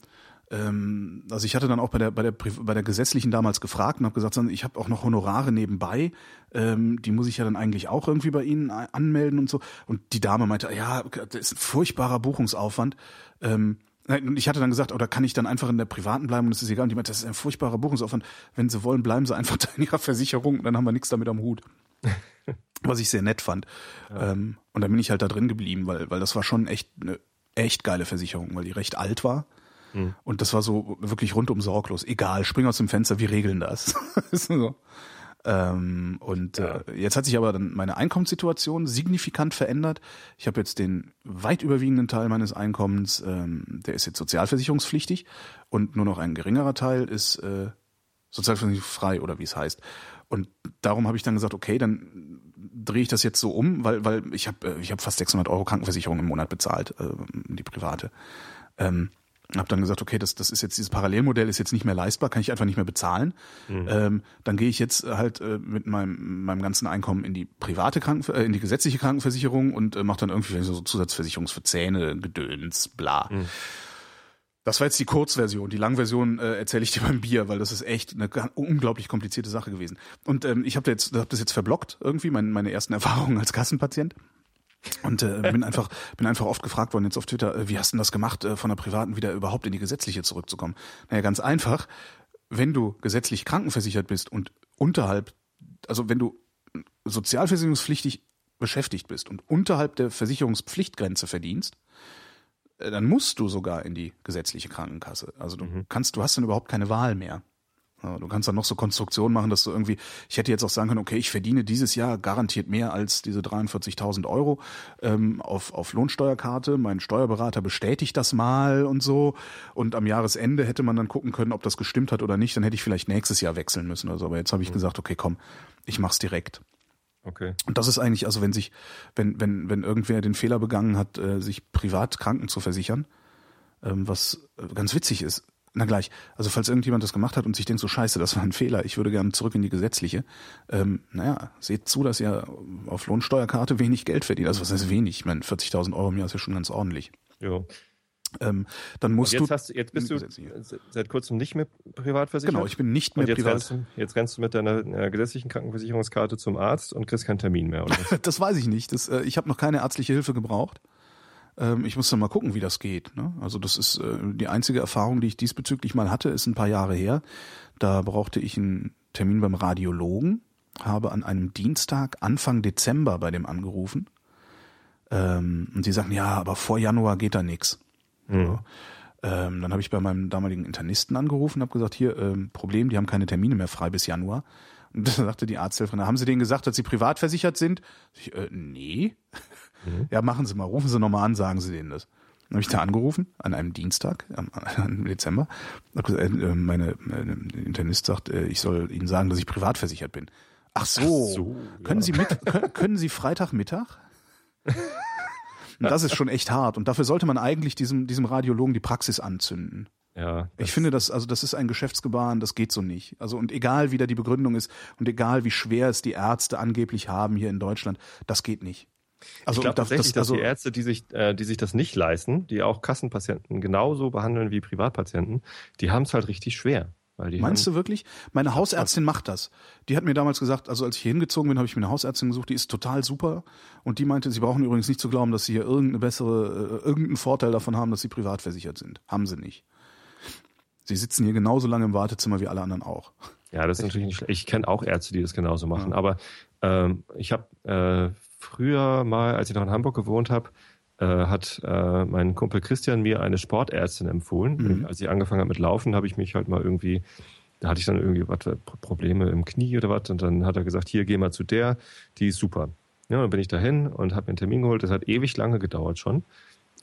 ähm, also ich hatte dann auch bei der bei der bei der gesetzlichen damals gefragt und habe gesagt, ich habe auch noch Honorare nebenbei, ähm, die muss ich ja dann eigentlich auch irgendwie bei Ihnen anmelden und so. Und die Dame meinte, ja, das ist ein furchtbarer Buchungsaufwand. Ähm, und ich hatte dann gesagt, oder kann ich dann einfach in der privaten bleiben und es ist egal. Und die meinte, das ist ein furchtbarer Buchungsaufwand. Wenn Sie wollen, bleiben Sie einfach in Ihrer Versicherung, dann haben wir nichts damit am Hut. Was ich sehr nett fand. Ja. Ähm, und dann bin ich halt da drin geblieben, weil, weil das war schon echt eine echt geile Versicherung, weil die recht alt war. Mhm. Und das war so wirklich rundum sorglos. Egal, spring aus dem Fenster, wir regeln das. so. ähm, und ja. äh, jetzt hat sich aber dann meine Einkommenssituation signifikant verändert. Ich habe jetzt den weit überwiegenden Teil meines Einkommens, ähm, der ist jetzt sozialversicherungspflichtig und nur noch ein geringerer Teil ist äh, sozialversicherungsfrei oder wie es heißt. Und darum habe ich dann gesagt, okay, dann drehe ich das jetzt so um, weil weil ich habe äh, ich habe fast 600 Euro Krankenversicherung im Monat bezahlt, äh, die private. Ähm, habe dann gesagt, okay, das, das ist jetzt dieses Parallelmodell ist jetzt nicht mehr leistbar, kann ich einfach nicht mehr bezahlen. Mhm. Ähm, dann gehe ich jetzt halt äh, mit meinem, meinem ganzen Einkommen in die private Kranken, äh, in die gesetzliche Krankenversicherung und äh, mache dann irgendwie so Zusatzversicherungs für Zähne, Gedöns, bla. Mhm. Das war jetzt die Kurzversion. Die Langversion äh, erzähle ich dir beim Bier, weil das ist echt eine unglaublich komplizierte Sache gewesen. Und ähm, ich habe jetzt, hab das jetzt verblockt irgendwie, mein, meine ersten Erfahrungen als Kassenpatient. Und äh, bin einfach bin einfach oft gefragt worden jetzt auf Twitter, äh, wie hast du das gemacht, äh, von der privaten wieder überhaupt in die gesetzliche zurückzukommen? Naja, ganz einfach. Wenn du gesetzlich krankenversichert bist und unterhalb, also wenn du sozialversicherungspflichtig beschäftigt bist und unterhalb der Versicherungspflichtgrenze verdienst, äh, dann musst du sogar in die gesetzliche Krankenkasse. Also du mhm. kannst, du hast dann überhaupt keine Wahl mehr. Du kannst dann noch so Konstruktionen machen, dass du irgendwie, ich hätte jetzt auch sagen können, okay, ich verdiene dieses Jahr garantiert mehr als diese 43.000 Euro ähm, auf, auf Lohnsteuerkarte. Mein Steuerberater bestätigt das mal und so. Und am Jahresende hätte man dann gucken können, ob das gestimmt hat oder nicht. Dann hätte ich vielleicht nächstes Jahr wechseln müssen oder so. Aber jetzt habe ich mhm. gesagt, okay, komm, ich mach's direkt. Okay. Und das ist eigentlich, also wenn sich, wenn, wenn, wenn irgendwer den Fehler begangen hat, äh, sich privat Kranken zu versichern, ähm, was ganz witzig ist, na gleich, also falls irgendjemand das gemacht hat und sich denkt, so scheiße, das war ein Fehler, ich würde gerne zurück in die gesetzliche, ähm, naja, seht zu, dass ihr auf Lohnsteuerkarte wenig Geld verdient. Also was heißt wenig? Ich meine, 40.000 Euro im Jahr ist ja schon ganz ordentlich. Ja. Ähm, dann musst jetzt du. Hast, jetzt bist du seit kurzem nicht mehr privat versichert. Genau, ich bin nicht mehr jetzt privat. Rennst du, jetzt rennst du mit deiner äh, gesetzlichen Krankenversicherungskarte zum Arzt und kriegst keinen Termin mehr, oder? das weiß ich nicht. Das, äh, ich habe noch keine ärztliche Hilfe gebraucht. Ähm, ich muss dann mal gucken, wie das geht. Ne? Also das ist äh, die einzige Erfahrung, die ich diesbezüglich mal hatte, ist ein paar Jahre her. Da brauchte ich einen Termin beim Radiologen, habe an einem Dienstag Anfang Dezember bei dem angerufen. Ähm, und die sagten, ja, aber vor Januar geht da nichts. Mhm. Ähm, dann habe ich bei meinem damaligen Internisten angerufen, habe gesagt, hier, ähm, Problem, die haben keine Termine mehr frei bis Januar. Und dann sagte die Arzthelferin, haben Sie denen gesagt, dass Sie privat versichert sind? Ich, äh, nee. Mhm. Ja, machen Sie mal, rufen Sie nochmal an, sagen Sie denen das. Dann habe ich da angerufen, an einem Dienstag, am, am Dezember. Gesagt, äh, meine, meine Internist sagt, äh, ich soll Ihnen sagen, dass ich privat versichert bin. Ach so, Ach so können, ja. Sie mit, können, können Sie Freitagmittag? Und das ist schon echt hart. Und dafür sollte man eigentlich diesem, diesem Radiologen die Praxis anzünden. Ja. Ich finde das, also das ist ein Geschäftsgebaren, das geht so nicht. Also und egal wie da die Begründung ist und egal wie schwer es die Ärzte angeblich haben hier in Deutschland, das geht nicht. Also ich glaube tatsächlich, das, also, dass die Ärzte, die sich, äh, die sich das nicht leisten, die auch Kassenpatienten genauso behandeln wie Privatpatienten, die haben es halt richtig schwer. Meinst du wirklich? Meine Hausärztin macht das. Die hat mir damals gesagt, also als ich hier hingezogen bin, habe ich mir eine Hausärztin gesucht, die ist total super. Und die meinte, sie brauchen übrigens nicht zu glauben, dass sie hier irgendeine bessere, äh, irgendeinen Vorteil davon haben, dass sie privat versichert sind. Haben sie nicht. Sie sitzen hier genauso lange im Wartezimmer wie alle anderen auch. Ja, das ist natürlich nicht schlecht. Ich kenne auch Ärzte, die das genauso machen. Ja. Aber ähm, ich habe äh, früher mal, als ich noch in Hamburg gewohnt habe, äh, hat äh, mein Kumpel Christian mir eine Sportärztin empfohlen. Mhm. Als ich angefangen habe mit Laufen, habe ich mich halt mal irgendwie, da hatte ich dann irgendwie was, Probleme im Knie oder was und dann hat er gesagt, hier geh mal zu der, die ist super. Ja, dann bin ich dahin und habe mir einen Termin geholt. Das hat ewig lange gedauert schon,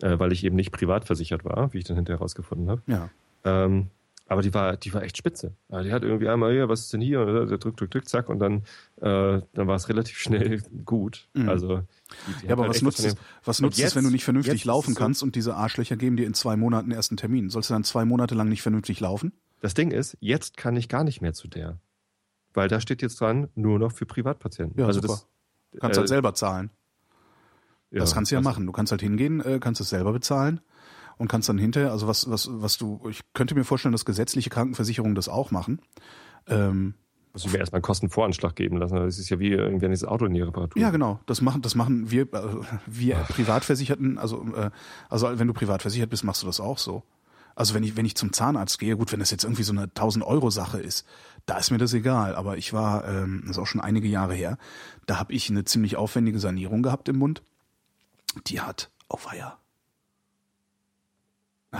äh, weil ich eben nicht privat versichert war, wie ich dann hinterher herausgefunden habe. Ja. Ähm, aber die war, die war echt spitze. Also die hat irgendwie einmal hier, was ist denn hier? Und der drückt, drückt, drückt, zack, und dann, äh, dann war es relativ schnell gut. Mhm. Also die, die ja, aber halt was nutzt, es, was nutzt es, wenn du nicht vernünftig laufen kannst so und diese Arschlöcher geben dir in zwei Monaten erst einen Termin? Sollst du dann zwei Monate lang nicht vernünftig laufen? Das Ding ist, jetzt kann ich gar nicht mehr zu der. Weil da steht jetzt dran, nur noch für Privatpatienten. Ja, also super. Das, du kannst halt äh, halt selber zahlen. Ja, das kannst du ja machen. Du kannst halt hingehen, äh, kannst es selber bezahlen und kannst dann hinterher, also was, was, was du, ich könnte mir vorstellen, dass gesetzliche Krankenversicherungen das auch machen. Ähm, muss ich mir erstmal einen Kostenvoranschlag geben lassen. Das ist ja wie irgendwie das Auto in die Reparatur. Ja, genau. Das machen, das machen wir, äh, wir Privatversicherten. Also, äh, also wenn du privat versichert bist, machst du das auch so. Also wenn ich, wenn ich zum Zahnarzt gehe, gut, wenn das jetzt irgendwie so eine 1000 Euro Sache ist, da ist mir das egal. Aber ich war, ähm, das ist auch schon einige Jahre her, da habe ich eine ziemlich aufwendige Sanierung gehabt im Mund. Die hat, oh weia,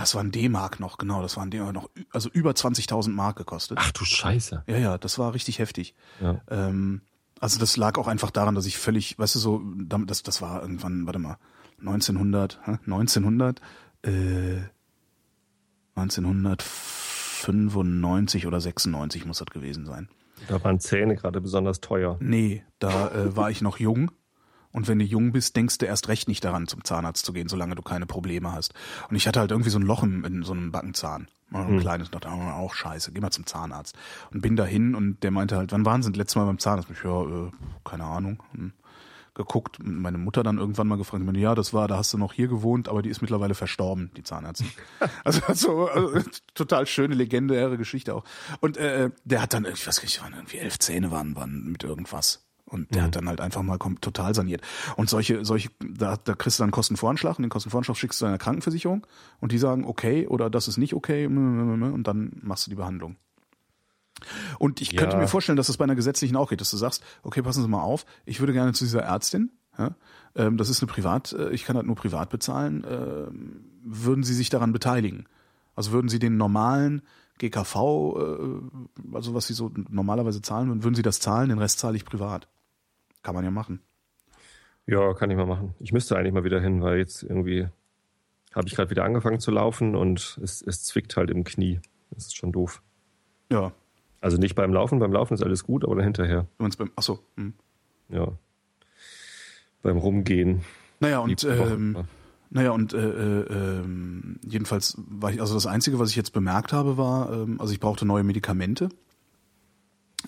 das waren D-Mark noch, genau, das waren D-Mark noch, also über 20.000 Mark gekostet. Ach du Scheiße. Ja, ja, das war richtig heftig. Ja. Ähm, also das lag auch einfach daran, dass ich völlig, weißt du so, das, das war irgendwann, warte mal, 1900, 1900, äh, 1995 oder 96 muss das gewesen sein. Da waren Zähne gerade besonders teuer. Nee, da äh, war ich noch jung und wenn du jung bist, denkst du erst recht nicht daran, zum Zahnarzt zu gehen, solange du keine Probleme hast. Und ich hatte halt irgendwie so ein Loch in, in so einem Backenzahn. Ein hm. kleines, dachte auch scheiße, geh mal zum Zahnarzt. Und bin dahin und der meinte halt, wann waren sie letztes Mal beim Zahnarzt? Ich, ja, äh, keine Ahnung. Und geguckt, meine Mutter dann irgendwann mal gefragt, ich meine, ja, das war, da hast du noch hier gewohnt, aber die ist mittlerweile verstorben, die Zahnärztin. also, also, also total schöne, legendäre Geschichte auch. Und äh, der hat dann, ich weiß nicht, waren irgendwie elf Zähne waren, waren mit irgendwas. Und der mhm. hat dann halt einfach mal total saniert. Und solche, solche, da, da kriegst du dann Kostenvoranschlag und den Kostenvoranschlag schickst du deiner Krankenversicherung und die sagen, okay, oder das ist nicht okay, und dann machst du die Behandlung. Und ich ja. könnte mir vorstellen, dass das bei einer gesetzlichen auch geht, dass du sagst, okay, passen Sie mal auf, ich würde gerne zu dieser Ärztin, ja, ähm, das ist eine Privat, äh, ich kann halt nur privat bezahlen, äh, würden Sie sich daran beteiligen? Also würden Sie den normalen GKV, äh, also was Sie so normalerweise zahlen würden, würden Sie das zahlen, den Rest zahle ich privat? Kann man ja machen. Ja, kann ich mal machen. Ich müsste eigentlich mal wieder hin, weil jetzt irgendwie habe ich gerade wieder angefangen zu laufen und es, es zwickt halt im Knie. Das ist schon doof. Ja. Also nicht beim Laufen, beim Laufen ist alles gut, aber dann hinterher. Beim, achso. Hm. Ja. Beim Rumgehen. Naja, und, ähm, naja, und äh, äh, ähm, jedenfalls war ich, also das Einzige, was ich jetzt bemerkt habe, war, ähm, also ich brauchte neue Medikamente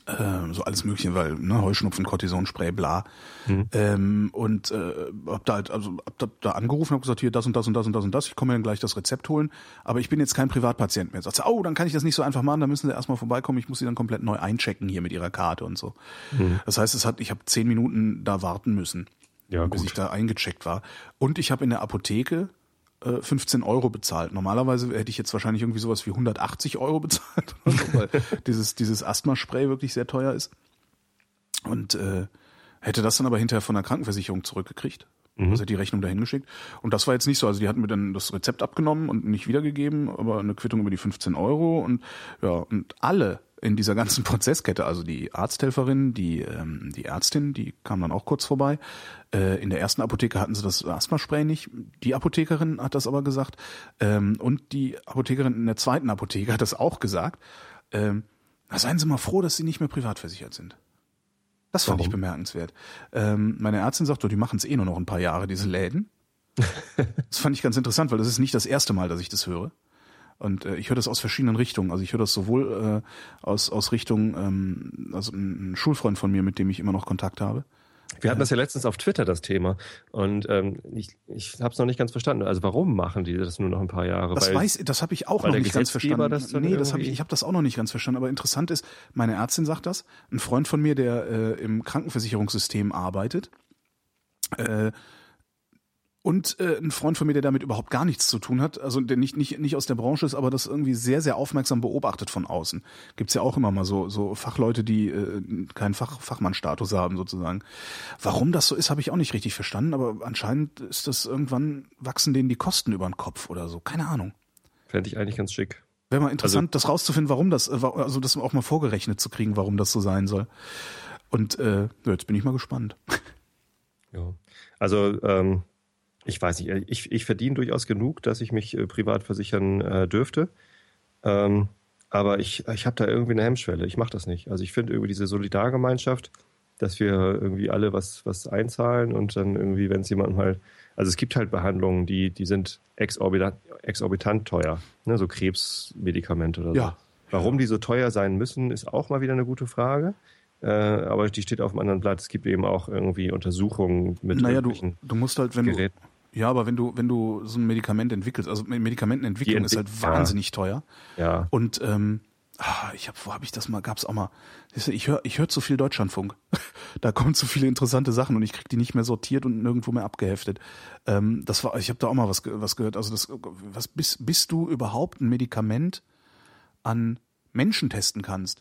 äh, so alles Mögliche, weil ne, Heuschnupfen, Cortisonspray, bla. Mhm. Ähm, und äh, hab da halt, also hab da, da angerufen, hab gesagt, hier das und das und das und das und das. Ich komme mir dann gleich das Rezept holen, aber ich bin jetzt kein Privatpatient mehr. Sagt sie, oh, dann kann ich das nicht so einfach machen, da müssen sie erstmal vorbeikommen, ich muss sie dann komplett neu einchecken hier mit ihrer Karte und so. Mhm. Das heißt, es hat, ich habe zehn Minuten da warten müssen, ja, bis gut. ich da eingecheckt war. Und ich habe in der Apotheke 15 äh, Euro bezahlt. Normalerweise hätte ich jetzt wahrscheinlich irgendwie sowas wie 180 Euro bezahlt, weil dieses, dieses Asthma-Spray wirklich sehr teuer ist. Und äh, hätte das dann aber hinterher von der Krankenversicherung zurückgekriegt. Mhm. Also die Rechnung dahin geschickt. Und das war jetzt nicht so. Also die hatten mir dann das Rezept abgenommen und nicht wiedergegeben, aber eine Quittung über die 15 Euro. Und ja, und alle in dieser ganzen Prozesskette, also die Arzthelferin, die, ähm, die Ärztin, die kam dann auch kurz vorbei. Äh, in der ersten Apotheke hatten sie das Asthma-Spray nicht. Die Apothekerin hat das aber gesagt. Ähm, und die Apothekerin in der zweiten Apotheke hat das auch gesagt. Ähm, na, seien Sie mal froh, dass Sie nicht mehr privat versichert sind. Das fand Warum? ich bemerkenswert. Ähm, meine Ärztin sagt, oh, die machen es eh nur noch ein paar Jahre, diese Läden. das fand ich ganz interessant, weil das ist nicht das erste Mal, dass ich das höre. Und äh, ich höre das aus verschiedenen Richtungen. Also ich höre das sowohl äh, aus, aus Richtung, ähm, also ein Schulfreund von mir, mit dem ich immer noch Kontakt habe, Wir hatten das ja letztens auf Twitter, das Thema. Und ähm, ich, ich habe es noch nicht ganz verstanden. Also warum machen die das nur noch ein paar Jahre? Das weil, weiß, das habe ich auch noch nicht ganz verstanden. das nee, das habe ich, ich habe das auch noch nicht ganz verstanden. Aber interessant ist, meine Ärztin sagt das. Ein Freund von mir, der äh, im Krankenversicherungssystem arbeitet, äh, und äh, ein Freund von mir, der damit überhaupt gar nichts zu tun hat, also der nicht, nicht, nicht aus der Branche ist, aber das irgendwie sehr, sehr aufmerksam beobachtet von außen. Gibt's ja auch immer mal so, so Fachleute, die äh, keinen Fach, Fachmannstatus haben, sozusagen. Warum das so ist, habe ich auch nicht richtig verstanden, aber anscheinend ist das irgendwann, wachsen denen die Kosten über den Kopf oder so. Keine Ahnung. Fände ich eigentlich ganz schick. Wäre mal interessant, Also das rauszufinden, warum das, äh, also das auch mal vorgerechnet zu kriegen, warum das so sein soll. Und äh, jetzt bin ich mal gespannt. Ja. Also ähm, ich weiß nicht, ich, ich verdiene durchaus genug, dass ich mich äh, privat versichern äh, dürfte. Ähm, aber ich, ich habe da irgendwie eine Hemmschwelle. Ich mache das nicht. Also ich finde irgendwie diese Solidargemeinschaft, dass wir irgendwie alle was, was einzahlen und dann irgendwie, wenn es jemand mal. Also es gibt halt Behandlungen, die, die sind exorbitant, exorbitant teuer. Ne? So Krebsmedikamente oder so. Ja. Warum die so teuer sein müssen, ist auch mal wieder eine gute Frage. Äh, aber die steht auf einem anderen Blatt. Es gibt eben auch irgendwie Untersuchungen mit naja, du, du musst halt, wenn Geräten. Ja, aber wenn du, wenn du so ein Medikament entwickelst, also Medikamentenentwicklung Die ist halt entwick- ja. wahnsinnig teuer. Ja, Und ähm, ah, ich habe, wo habe ich das mal? Gab's auch mal? Ich höre, ich höre zu viel Deutschlandfunk. da kommen zu viele interessante Sachen und ich krieg die nicht mehr sortiert und nirgendwo mehr abgeheftet. Ähm, das war, ich habe da auch mal was, was gehört. Also das, was bist, bist du überhaupt ein Medikament an Menschen testen kannst?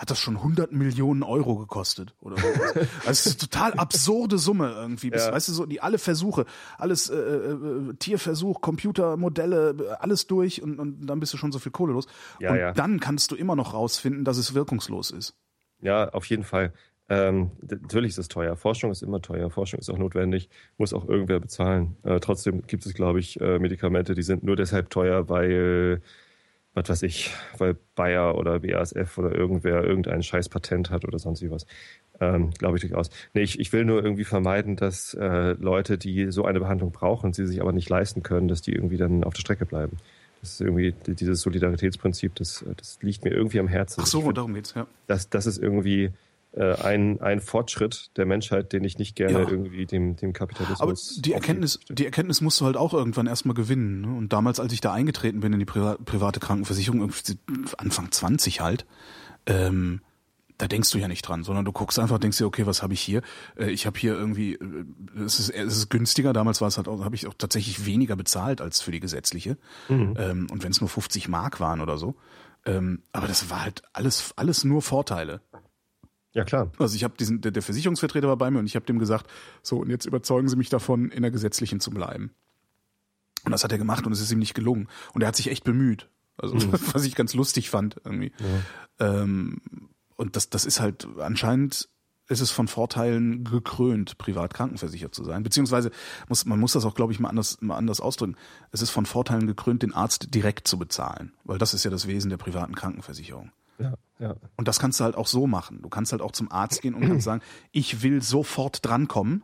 Hat das schon 100 Millionen Euro gekostet oder so? Also es ist eine total absurde Summe irgendwie. Bis, Ja. Weißt du so, die alle Versuche, alles äh, äh, Tierversuch, Computermodelle, äh, alles durch und, und dann bist du schon so viel Kohle los. Ja, und ja. dann kannst du immer noch rausfinden, dass es wirkungslos ist. ja, auf jeden Fall. Ähm, natürlich ist es teuer. Forschung ist immer teuer. Forschung ist auch notwendig, muss auch irgendwer bezahlen. Äh, trotzdem gibt es, glaube ich, äh, Medikamente, die sind nur deshalb teuer, weil, was weiß ich, weil Bayer oder BASF oder irgendwer irgendein scheiß Patent hat oder sonst wie was. Ähm, glaube ich durchaus. Nee, ich, ich will nur irgendwie vermeiden, dass äh, Leute, die so eine Behandlung brauchen, sie sich aber nicht leisten können, dass die irgendwie dann auf der Strecke bleiben. Das ist irgendwie dieses Solidaritätsprinzip, das, das liegt mir irgendwie am Herzen. Ach so, darum geht's, ja. das, das ist irgendwie äh, ein, ein Fortschritt der Menschheit, den ich nicht gerne Ja. irgendwie dem, dem Kapitalismus. Aber die Erkenntnis, die Erkenntnis musst du halt auch irgendwann erstmal gewinnen. Ne? Und damals, als ich da eingetreten bin in die Priva private Krankenversicherung, Anfang 20 halt, ähm, da denkst du ja nicht dran, sondern du guckst einfach, denkst dir, okay, was habe ich hier? Äh, ich habe hier irgendwie, äh, es ist, es ist günstiger. Damals war es halt habe ich auch tatsächlich weniger bezahlt als für die gesetzliche. Ähm, und wenn es nur 50 Mark waren oder so. Ähm, aber das war halt alles, alles nur Vorteile. Ja, klar. Also ich habe diesen, der, der Versicherungsvertreter war bei mir und ich habe dem gesagt, so und jetzt überzeugen Sie mich davon, in der gesetzlichen zu bleiben. Und das hat er gemacht und es ist ihm nicht gelungen. Und er hat sich echt bemüht. Also was ich ganz lustig fand irgendwie. Ähm, und das, das ist halt anscheinend ist es von Vorteilen gekrönt, privat krankenversichert zu sein. Beziehungsweise muss man muss das auch, glaube ich, mal anders, mal anders ausdrücken. Es ist von Vorteilen gekrönt, den Arzt direkt zu bezahlen, weil das ist ja das Wesen der privaten Krankenversicherung. Ja, ja. Und das kannst du halt auch so machen. Du kannst halt auch zum Arzt gehen und kannst sagen, ich will sofort drankommen,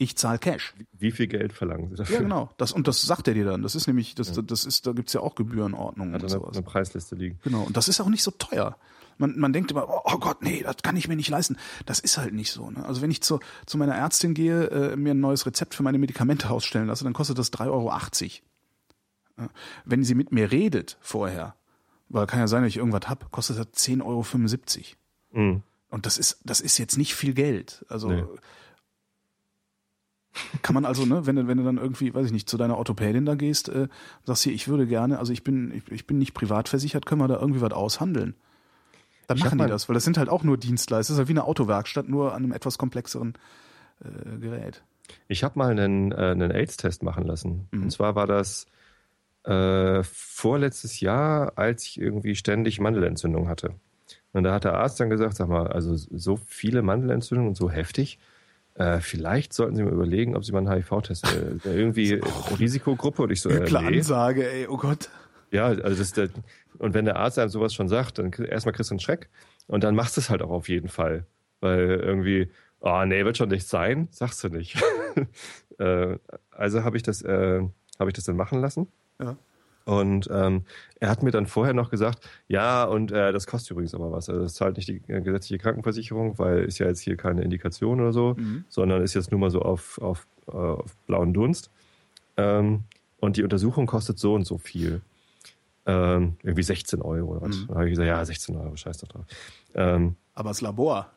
ich zahle Cash. Wie viel Geld verlangen Sie dafür? Ja, genau. Das, und das sagt er dir dann. Das ist nämlich, das, das ist, da gibt's ja auch Gebührenordnungen Hat und eine, sowas. eine Preisliste liegen. Genau. Und das ist auch nicht so teuer. Man, man denkt immer, oh Gott, nee, das kann ich mir nicht leisten. Das ist halt nicht so. Ne? Also wenn ich zu, zu meiner Ärztin gehe, äh, mir ein neues Rezept für meine Medikamente ausstellen lasse, dann kostet das 3,80 Euro. Ja. Wenn sie mit mir redet vorher, weil kann ja sein, dass ich irgendwas hab, kostet das 10,75 Euro. Mhm. Und das ist, das ist jetzt nicht viel Geld. Also Nee. kann man also, ne, wenn du, wenn du dann irgendwie, weiß ich nicht, zu deiner Orthopädin da gehst, äh, sagst hier, ich würde gerne, also ich bin, ich, ich bin nicht privat versichert, können wir da irgendwie was aushandeln? Dann Ich machen die das, weil das sind halt auch nur Dienstleister, das ist halt wie eine Autowerkstatt, nur an einem etwas komplexeren äh, Gerät. Ich habe mal einen, äh, einen AIDS-Test machen lassen. Mhm. Und zwar war das äh, vorletztes Jahr, als ich irgendwie ständig Mandelentzündung hatte. Und da hat der Arzt dann gesagt, sag mal, also so viele Mandelentzündungen und so heftig, äh, vielleicht sollten Sie mal überlegen, ob Sie mal einen HIV-Test, äh, irgendwie Risikogruppe und ich so, äh, Üble nee. Ansage, ey, oh Gott. Ja, also das der, und wenn der Arzt einem sowas schon sagt, dann erstmal kriegst du einen Schreck und dann machst du es halt auch auf jeden Fall. Weil irgendwie, oh nee, wird schon nichts sein, sagst du nicht. äh, also habe ich das, äh, habe ich das dann machen lassen. Ja. Und ähm, er hat mir dann vorher noch gesagt, ja, und äh, das kostet übrigens aber was. Also das zahlt nicht die äh, gesetzliche Krankenversicherung, weil ist ja jetzt hier keine Indikation oder so, Mhm. sondern ist jetzt nur mal so auf, auf, äh, auf blauen Dunst. Ähm, und die Untersuchung kostet so und so viel. Ähm, irgendwie 16 Euro oder was. Mhm. Dann habe ich gesagt, ja, 16 Euro, scheiß doch drauf. Ähm, Aber das Labor.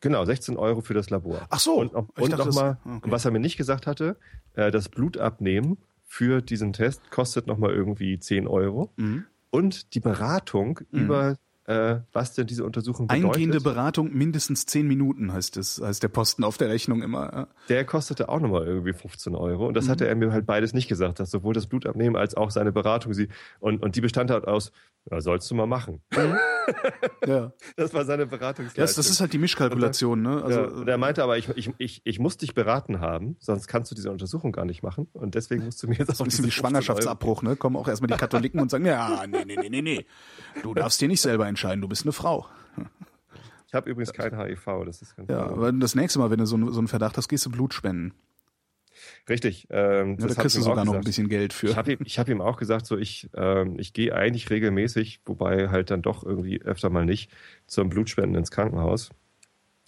Genau, 16 Euro für das Labor. Ach so, Und, und nochmal, okay. was er mir nicht gesagt hatte, äh, das Blutabnehmen für diesen Test kostet nochmal irgendwie 10 Euro. Mhm. Und die Beratung über, äh, was denn diese Untersuchung bedeutet, Eingehende Beratung mindestens zehn Minuten heißt es, heißt der Posten auf der Rechnung immer. ja. der kostete auch nochmal irgendwie 15 Euro. Und das Mhm. hatte er mir halt beides nicht gesagt, dass sowohl das Blutabnehmen als auch seine Beratung sie, und, und die bestand halt aus, ja, sollst du mal machen. Ja. Das war seine Beratungsleistung. Das, das ist halt die Mischkalkulation, ne? Also, ja, und er meinte aber, ich, ich, ich, ich muss dich beraten haben, sonst kannst du diese Untersuchung gar nicht machen. Und deswegen musst du mir jetzt auch ein bisschen wie diese 15 Euro- Schwangerschaftsabbruch, ne? Kommen auch erstmal die Katholiken und sagen, ja, nee, nee, nee, nee, nee. Du darfst dir nicht selber entscheiden, du bist eine Frau. Ich habe übrigens kein HIV, das ist ganz Ja, aber das nächste Mal, wenn du so, einen- so einen Verdacht hast, gehst du Blut spenden. Richtig. Ähm, Ja, da kriegst du sogar noch ein gesagt. bisschen Geld für. Ich habe ihm, hab ihm auch gesagt, so ich, ähm, ich gehe eigentlich regelmäßig, wobei halt dann doch irgendwie öfter mal nicht, zum Blutspenden ins Krankenhaus.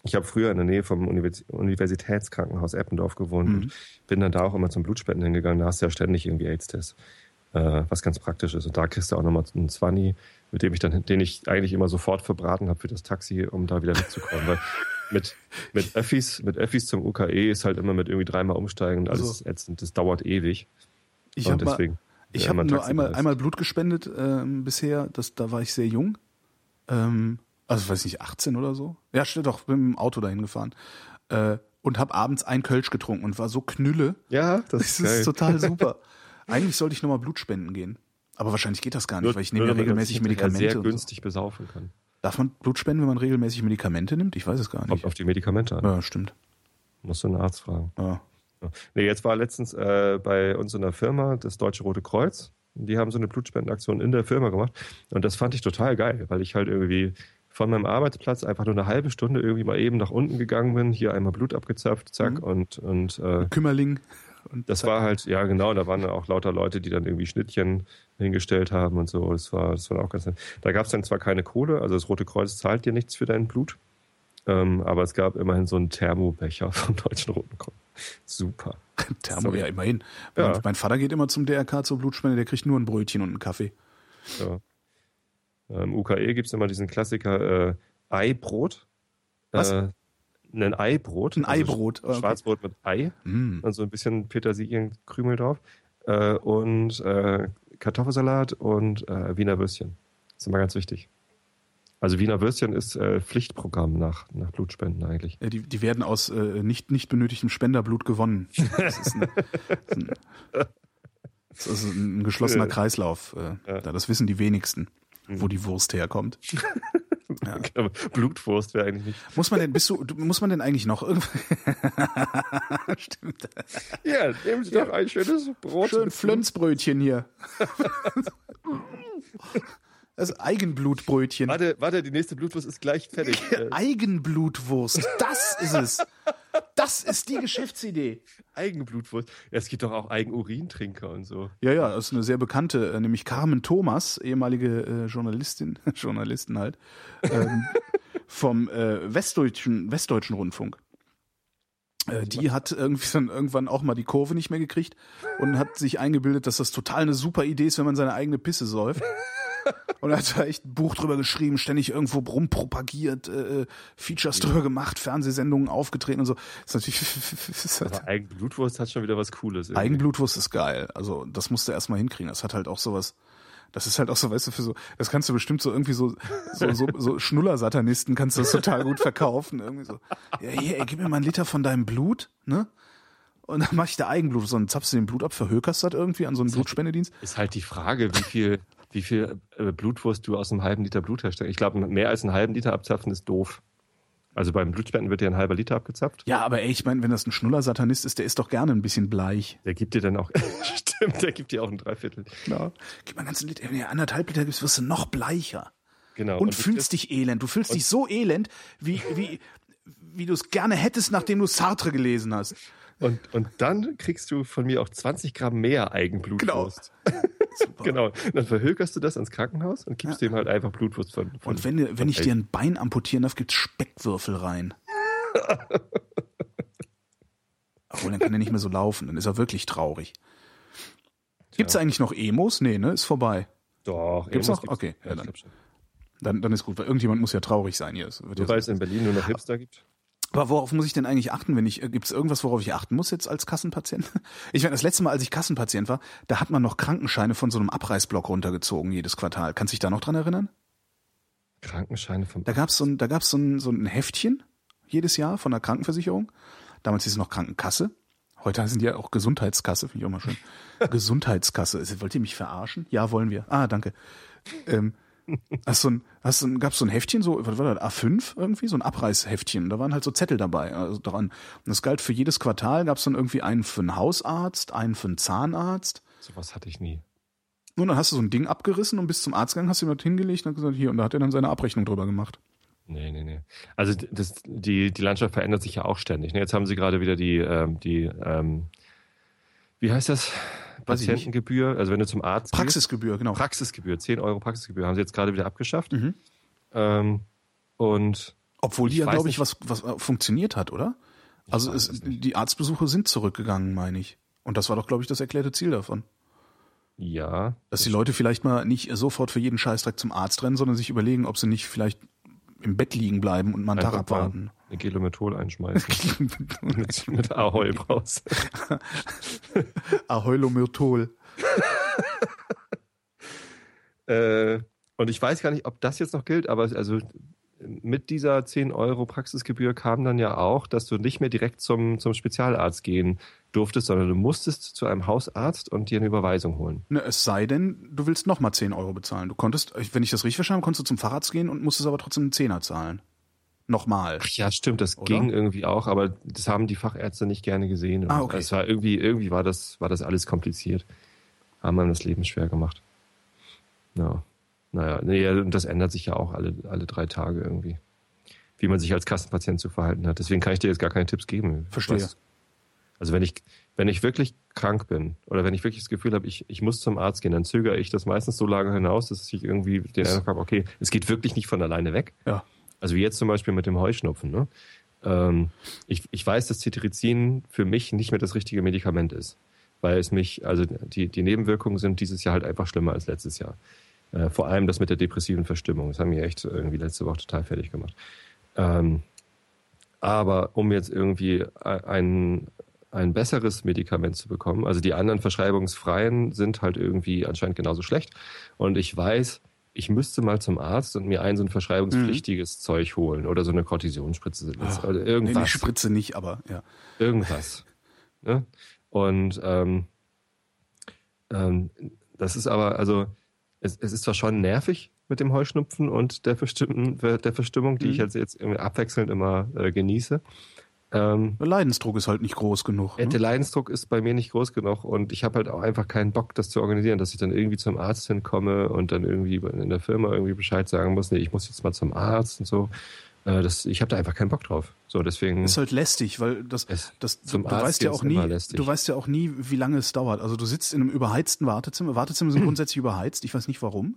Ich habe früher in der Nähe vom Univers Universitätskrankenhaus Eppendorf gewohnt Mhm. und bin dann da auch immer zum Blutspenden hingegangen. Da hast du ja ständig irgendwie AIDS-Tests, äh, was ganz praktisch ist. Und da kriegst du auch nochmal einen Zwanni, mit dem ich dann, den ich eigentlich immer sofort verbraten habe für das Taxi, um da wieder mitzukommen. Weil mit, mit Öffis, mit Öffis zum UKE ist halt immer mit irgendwie dreimal umsteigen und alles Also- ätzend. Das dauert ewig. Ich habe mal, deswegen. ich ja, habe nur einmal, einmal Blut gespendet ähm, bisher. Das, da war ich sehr jung. Ähm, also weiß nicht, 18 oder so. Ja, stimmt doch, bin mit dem Auto dahin gefahren. Äh, und habe abends ein Kölsch getrunken und war so knülle. Ja, das, Das ist, ist total super. Eigentlich sollte ich nochmal Blut spenden gehen. Aber wahrscheinlich geht das gar nicht, Nur- weil ich nehme ja regelmäßig Medikamente. sehr und so. günstig besaufen kann. Darf man Blut spenden, wenn man regelmäßig Medikamente nimmt? Ich weiß es gar Kommt nicht. auf die Medikamente an. Ja, stimmt. Musst du einen Arzt fragen. Ja. Ja. Nee, jetzt war letztens äh, bei uns in der Firma das Deutsche Rote Kreuz. Die haben so eine Blutspendenaktion in der Firma gemacht. Und das fand ich total geil, weil ich halt irgendwie von meinem Arbeitsplatz einfach nur eine halbe Stunde irgendwie mal eben nach unten gegangen bin, hier einmal Blut abgezapft, zack, Mhm. und, und äh, Kümmerling. Und das war halt, ja genau, da waren auch lauter Leute, die dann irgendwie Schnittchen hingestellt haben und so. Das war, das war auch ganz nett. Da gab es dann zwar keine Kohle, also das Rote Kreuz zahlt dir nichts für dein Blut, ähm, aber es gab immerhin so einen Thermobecher vom Deutschen Roten Kreuz. Super. Thermo, Sorry. ja, immerhin. Ja. Mein, mein Vater geht immer zum DRK zur Blutspende, der kriegt nur ein Brötchen und einen Kaffee. Ja. Im UKE gibt es immer diesen Klassiker äh, Eibrot. Was? Äh, ein Eibrot. Ein also Eibrot, okay. Schwarzbrot mit Ei Mm. und so ein bisschen Petersilienkrümel drauf. Äh, und äh, Kartoffelsalat und äh, Wiener Würstchen. Das ist immer ganz wichtig. Also Wiener Würstchen ist äh, Pflichtprogramm nach, nach Blutspenden eigentlich. Ja, die, die werden aus äh, nicht, nicht benötigtem Spenderblut gewonnen. Das ist, eine, das ist ein, das ist ein geschlossener. Kreislauf. Äh, Ja. da, das wissen die wenigsten, Mhm. wo die Wurst herkommt. Ja. Blutwurst wäre eigentlich nicht. Muss man denn, bist du, muss man denn eigentlich noch irgendwie. Stimmt. Ja, nehmen Sie doch ein schönes Brot. Schön Flönzbrötchen hier. Das Eigenblutbrötchen. Warte, warte, die nächste Blutwurst ist gleich fertig. Eigenblutwurst. Das ist es. Das ist die Geschäftsidee. Eigenblutwurst. Ja, es gibt doch auch Eigenurintrinker und so. Ja, ja, das ist eine sehr bekannte, äh, nämlich Carmen Thomas, ehemalige äh, Journalistin, Journalistin halt, ähm, vom äh, Westdeutschen, Westdeutschen Rundfunk. Äh, die hat irgendwie dann irgendwann auch mal die Kurve nicht mehr gekriegt und hat sich eingebildet, dass das total eine super Idee ist, wenn man seine eigene Pisse säuft. Und hat da echt ein Buch drüber geschrieben, ständig irgendwo rumpropagiert, äh, Features drüber gemacht, Fernsehsendungen aufgetreten und so. Das ist natürlich ist halt Aber Eigenblutwurst hat schon wieder was Cooles. irgendwie. Eigenblutwurst ist geil. Also das musst du erstmal hinkriegen. Das hat halt auch sowas. Das ist halt auch so, weißt du, für so, das kannst du bestimmt so irgendwie so, so, so, so Schnuller-Satanisten kannst du das total gut verkaufen. Irgendwie so, ja, hier, ey, gib mir mal einen Liter von deinem Blut, ne? Und dann mach ich da Eigenblut. Dann zapfst du den Blut ab, verhökerst das irgendwie an so einen Blutspendedienst. Ist halt die Frage, wie viel, wie viel äh, Blutwurst du aus einem halben Liter Blut herstellst. Ich glaube, mehr als einen halben Liter abzapfen ist doof. Also beim Blutspenden wird ja ein halber Liter abgezapft. Ja, aber ey, ich meine, wenn das ein Schnuller-Satanist ist, der ist doch gerne ein bisschen bleich. Der gibt dir dann auch, stimmt, der gibt dir auch ein Dreiviertel. Genau. Gib mal einen ganzen Liter, wenn du anderthalb Liter gibst, wirst du noch bleicher. Genau. und du fühlst dich elend. Du fühlst dich so elend, wie, wie, wie du es gerne hättest, nachdem du Sartre gelesen hast. Und, und dann kriegst du von mir auch 20 Gramm mehr Eigenblutwurst. Super. Genau. Dann verhökerst du das ans Krankenhaus und gibst dem halt einfach Blutwurst von. von Und wenn, wenn von ich dir ein Bein amputieren darf, gibt's Speckwürfel rein. Obwohl, dann kann er nicht mehr so laufen, dann ist er wirklich traurig. Gibt's eigentlich noch Emos? Nee, ne? Ist vorbei. Doch, Gibt's Emos noch? Okay, Ja, ja, dann. Dann, dann ist gut, weil irgendjemand muss ja traurig sein hier. Es wird ja Wobei es in Berlin nur noch Hipster gibt. Aber worauf muss ich denn eigentlich achten, wenn ich, äh, gibt's irgendwas, worauf ich achten muss jetzt als Kassenpatient? Ich meine, das letzte Mal, als ich Kassenpatient war, da hat man noch Krankenscheine von so einem Abreißblock runtergezogen jedes Quartal. Kannst du dich da noch dran erinnern? Krankenscheine vom. Da gab's so da gab's so ein, so ein Heftchen jedes Jahr von der Krankenversicherung. Damals hieß es noch Krankenkasse. Heute die ja auch Gesundheitskasse, finde ich auch mal schön. Gesundheitskasse. Wollt ihr mich verarschen? Ja, wollen wir. Ah, danke. Ähm, hast so ein, hast so ein, gab's so ein Heftchen, so, was war das, A5 irgendwie, so ein Abreißheftchen. Da waren halt so Zettel dabei, also dran. Und das galt für jedes Quartal, gab's dann irgendwie einen für einen Hausarzt, einen für einen Zahnarzt. Sowas hatte ich nie. Und dann hast du so ein Ding abgerissen und bis zum Arzt gegangen, hast du ihm das hingelegt und gesagt, hier, und da hat er dann seine Abrechnung drüber gemacht. Nee, nee, nee. Also das, die, die Landschaft verändert sich ja auch ständig. Ne? Jetzt haben sie gerade wieder die, ähm, die ähm, wie heißt das? Patientengebühr. Also wenn du zum Arzt Praxisgebühr, genau. gehst, Praxisgebühr, 10 Euro Praxisgebühr, haben sie jetzt gerade wieder abgeschafft. Mhm. Ähm, und Obwohl die ja, glaube ich, was, was äh, funktioniert hat, oder? Also es, die Arztbesuche sind zurückgegangen, meine ich. Und das war doch, glaube ich, das erklärte Ziel davon. ja, Dass die Leute vielleicht mal nicht sofort für jeden Scheißdreck zum Arzt rennen, sondern sich überlegen, ob sie nicht vielleicht im Bett liegen bleiben und mal einen Tag abwarten. Eine Gelomethol einschmeißen. mit, mit Ahoi raus. Aheulomyrtol. Äh, und ich weiß gar nicht, ob das jetzt noch gilt, aber also mit dieser 10 Euro Praxisgebühr kam dann ja auch, dass du nicht mehr direkt zum, zum Spezialarzt gehen durftest, sondern du musstest zu einem Hausarzt und dir eine Überweisung holen. Ne, es sei denn, du willst nochmal 10 Euro bezahlen. Du konntest, wenn ich das richtig verstanden habe, konntest du zum Facharzt gehen und musstest aber trotzdem einen Zehner zahlen. Nochmal. Ach ja, stimmt, das Oder? ging irgendwie auch, aber das haben die Fachärzte nicht gerne gesehen. Ah, okay. Es war irgendwie, irgendwie war das, war das alles kompliziert. Haben einem das Leben schwer gemacht. Ja. Naja, nee, und das ändert sich ja auch alle, alle drei Tage irgendwie. Wie man sich als Kassenpatient zu verhalten hat. Deswegen kann ich dir jetzt gar keine Tipps geben. Verstehe. Was- Also wenn ich, wenn ich wirklich krank bin oder wenn ich wirklich das Gefühl habe, ich, ich muss zum Arzt gehen, dann zögere ich das meistens so lange hinaus, dass ich irgendwie den Eindruck habe, okay, es geht wirklich nicht von alleine weg. Ja. Also wie jetzt zum Beispiel mit dem Heuschnupfen. Ne? Ähm, ich, ich weiß, dass Cetirizin für mich nicht mehr das richtige Medikament ist. Weil es mich, also die, die Nebenwirkungen sind dieses Jahr halt einfach schlimmer als letztes Jahr. Äh, vor allem das mit der depressiven Verstimmung. Das haben mir echt irgendwie letzte Woche total fertig gemacht. Ähm, aber um jetzt irgendwie ein, ein besseres Medikament zu bekommen, also die anderen verschreibungsfreien sind halt irgendwie anscheinend genauso schlecht. Und ich weiß, ich müsste mal zum Arzt und mir ein so ein verschreibungspflichtiges Zeug holen oder so eine Kortisonspritze. Das- Ah, oder Nee, irgendwas. die Spritze nicht, aber ja. Irgendwas. ne? Und ähm, ähm, das ist aber, also es, es ist zwar schon nervig mit dem Heuschnupfen und der, Verstimmung, der Verstimmung, die Mhm. ich jetzt, jetzt abwechselnd immer äh, genieße. Ähm, Der Leidensdruck ist halt nicht groß genug. der Ne? Leidensdruck ist bei mir nicht groß genug und ich habe halt auch einfach keinen Bock, das zu organisieren, dass ich dann irgendwie zum Arzt hinkomme und dann irgendwie in der Firma irgendwie Bescheid sagen muss, nee, ich muss jetzt mal zum Arzt und so. Äh, das, ich habe da einfach keinen Bock drauf. So, deswegen. Ist halt lästig, weil das, Es- das zum du, Arzt weißt ja auch nie, du weißt ja auch nie, wie lange es dauert. Also du sitzt in einem überheizten Wartezimmer. Wartezimmer sind grundsätzlich überheizt. Ich weiß nicht warum.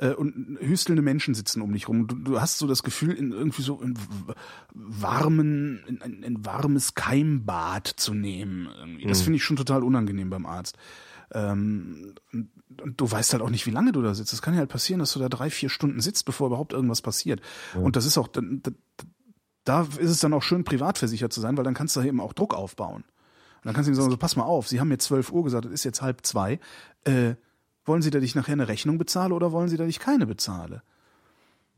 Äh, Und hüstelnde Menschen sitzen um dich rum. Du, du hast so das Gefühl, in irgendwie so in warmen, in ein, ein warmes Keimbad zu nehmen. Irgendwie. Das Mhm. finde ich schon total unangenehm beim Arzt. Ähm, und, du weißt halt auch nicht, wie lange du da sitzt. Es kann ja halt passieren, dass du da drei, vier Stunden sitzt, bevor überhaupt irgendwas passiert. Und das ist auch, da, da ist es dann auch schön, privat versichert zu sein, weil dann kannst du eben auch Druck aufbauen. Und dann kannst du ihm sagen, so, pass mal auf, Sie haben mir 12 Uhr gesagt, es ist jetzt halb zwei. Äh, wollen Sie, dass ich nachher eine Rechnung bezahle oder wollen Sie, dass ich keine bezahle?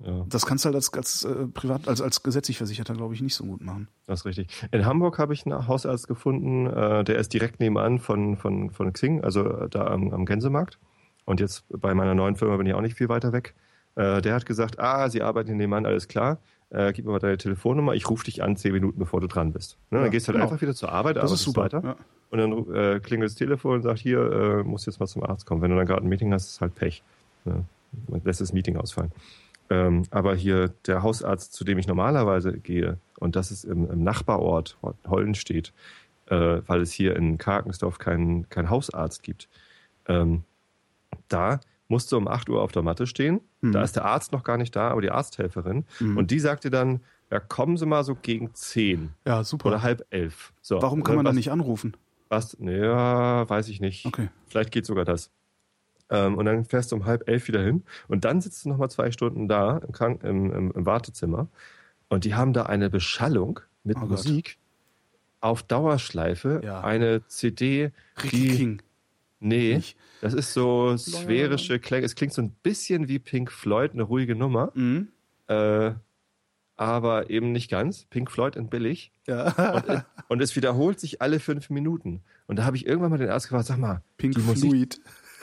ja. Das kannst du halt als, als äh, privat, als, als gesetzlich Versicherter, glaube ich, nicht so gut machen. Das ist richtig. In Hamburg habe ich einen Hausarzt gefunden, äh, der ist direkt nebenan von, von, von Xing, also äh, da am, am Gänsemarkt. Und jetzt bei meiner neuen Firma bin ich auch nicht viel weiter weg. Äh, der hat gesagt, ah, Sie arbeiten hier nebenan, alles klar. Äh, gib mir mal deine Telefonnummer, ich rufe dich an zehn Minuten, bevor du dran bist. Ne? Ja, dann gehst du halt genau. einfach wieder zur Arbeit, Das ist super. weiter. Ja. Und dann äh, klingelt das Telefon und sagt, hier, äh, musst jetzt mal zum Arzt kommen. Wenn du dann gerade ein Meeting hast, ist halt Pech. Ne? Man lässt das Meeting ausfallen. Ähm, aber hier der Hausarzt, zu dem ich normalerweise gehe, und das ist im, im Nachbarort Hollenstedt, äh, weil es hier in Karkensdorf keinen keinen Hausarzt gibt, ähm, da musst du um 8 Uhr auf der Matte stehen. Mhm. Da ist der Arzt noch gar nicht da, aber die Arzthelferin. Mhm. Und die sagt dir dann, ja, kommen Sie mal so gegen 10 Ja, super. oder halb elf. So, Warum kann Und man da nicht anrufen? Was? Ja, weiß ich nicht. Okay. Vielleicht geht sogar das. Ähm, und dann fährst du um halb elf wieder hin. Und dann sitzt du nochmal zwei Stunden da im, Krank im, im, im Wartezimmer. Und die haben da eine Beschallung mit Oh Gott. Musik auf Dauerschleife. Ja. Eine CD, die. Nee, Nicht? das ist so sphärische Klänge. Es klingt so ein bisschen wie Pink Floyd, eine ruhige Nummer. Mhm. Äh, aber eben nicht ganz. Pink Floyd und billig. Ja. Und, und es wiederholt sich alle fünf Minuten. Und da habe ich irgendwann mal den Arzt gefragt, sag mal, Pink die Musik, Floyd.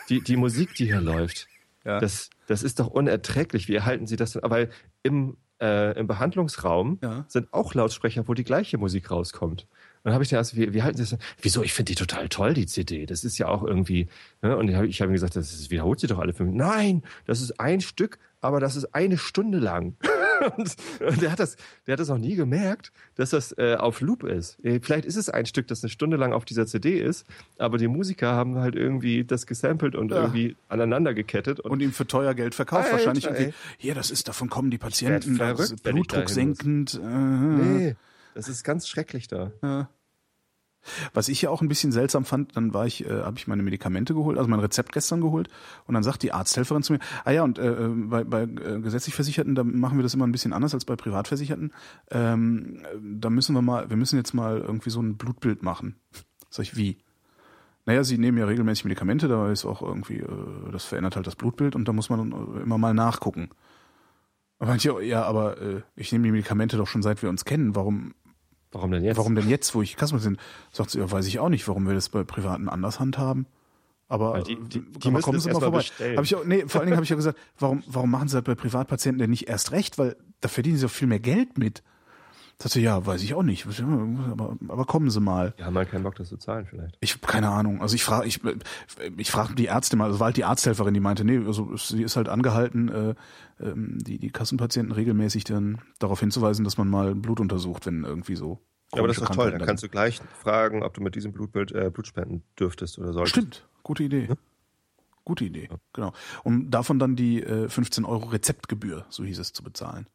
die, die Musik, die hier läuft, Ja. das, das ist doch unerträglich. Wie erhalten Sie das denn? Weil im, äh, im Behandlungsraum Ja. sind auch Lautsprecher, wo die gleiche Musik rauskommt. Und dann habe ich den Arzt, wie, wie halten Sie das? Wieso? Ich finde die total toll, die CD. Das ist ja auch irgendwie. Ne? Und ich habe ich hab ihm gesagt, das ist, wiederholt sie doch alle fünf. Nein, das ist ein Stück, aber das ist eine Stunde lang. und, und der hat das, der hat das noch nie gemerkt, dass das äh, auf Loop ist. Äh, Vielleicht ist es ein Stück, das eine Stunde lang auf dieser CD ist, aber die Musiker haben halt irgendwie das gesampelt und Ja. irgendwie aneinander gekettet. Und ihm für teuer Geld verkauft. Alter, wahrscheinlich ey. irgendwie. Hier, das ist, davon kommen die Patienten. Das verrückt, ist wenn ich Blutdruck dahin muss. senkend. Äh, nee, das ist ganz schrecklich da. Ja. Was ich ja auch ein bisschen seltsam fand, dann war ich, äh, habe ich meine Medikamente geholt, also mein Rezept gestern geholt, und dann sagt die Arzthelferin zu mir, ah ja, und äh, bei, bei äh, gesetzlich Versicherten, da machen wir das immer ein bisschen anders als bei Privatversicherten. Ähm, äh, da müssen wir mal, wir müssen jetzt mal irgendwie so ein Blutbild machen. Sag ich, wie? Naja, sie nehmen ja regelmäßig Medikamente, da ist auch irgendwie, äh, das verändert halt das Blutbild und da muss man äh, immer mal nachgucken. Ich, ja, aber äh, ich nehme die Medikamente doch schon seit wir uns kennen. Warum Warum denn jetzt? Warum denn jetzt, wo ich Kassenpatient bin? Sagt sie, ja, weiß ich auch nicht, warum wir das bei Privaten anders handhaben. Aber, Weil die- die- die aber müssen kommen Sie mal vorbei. bestellen. Hab ich auch, nee, vor allen Dingen habe ich ja gesagt, warum, warum machen Sie das bei Privatpatienten denn nicht erst recht? Weil da verdienen Sie doch viel mehr Geld mit. Sagt sie, ja, weiß ich auch nicht. Aber, aber kommen Sie mal. Die haben halt keinen Bock, das zu zahlen vielleicht. Ich habe keine Ahnung. Also ich frage, ich, ich frage die Ärzte mal, also war halt die Arzthelferin, die meinte, nee, also sie ist halt angehalten, äh, ähm, die, die Kassenpatienten regelmäßig dann darauf hinzuweisen, dass man mal Blut untersucht, wenn irgendwie so. Ja, aber das ist doch toll. Dann da kannst du gleich fragen, ob du mit diesem Blutbild äh, Blut spenden dürftest oder solltest. Stimmt, gute Idee. Gute Idee, genau. Um davon dann die äh, 15 Euro Rezeptgebühr, so hieß es, zu bezahlen.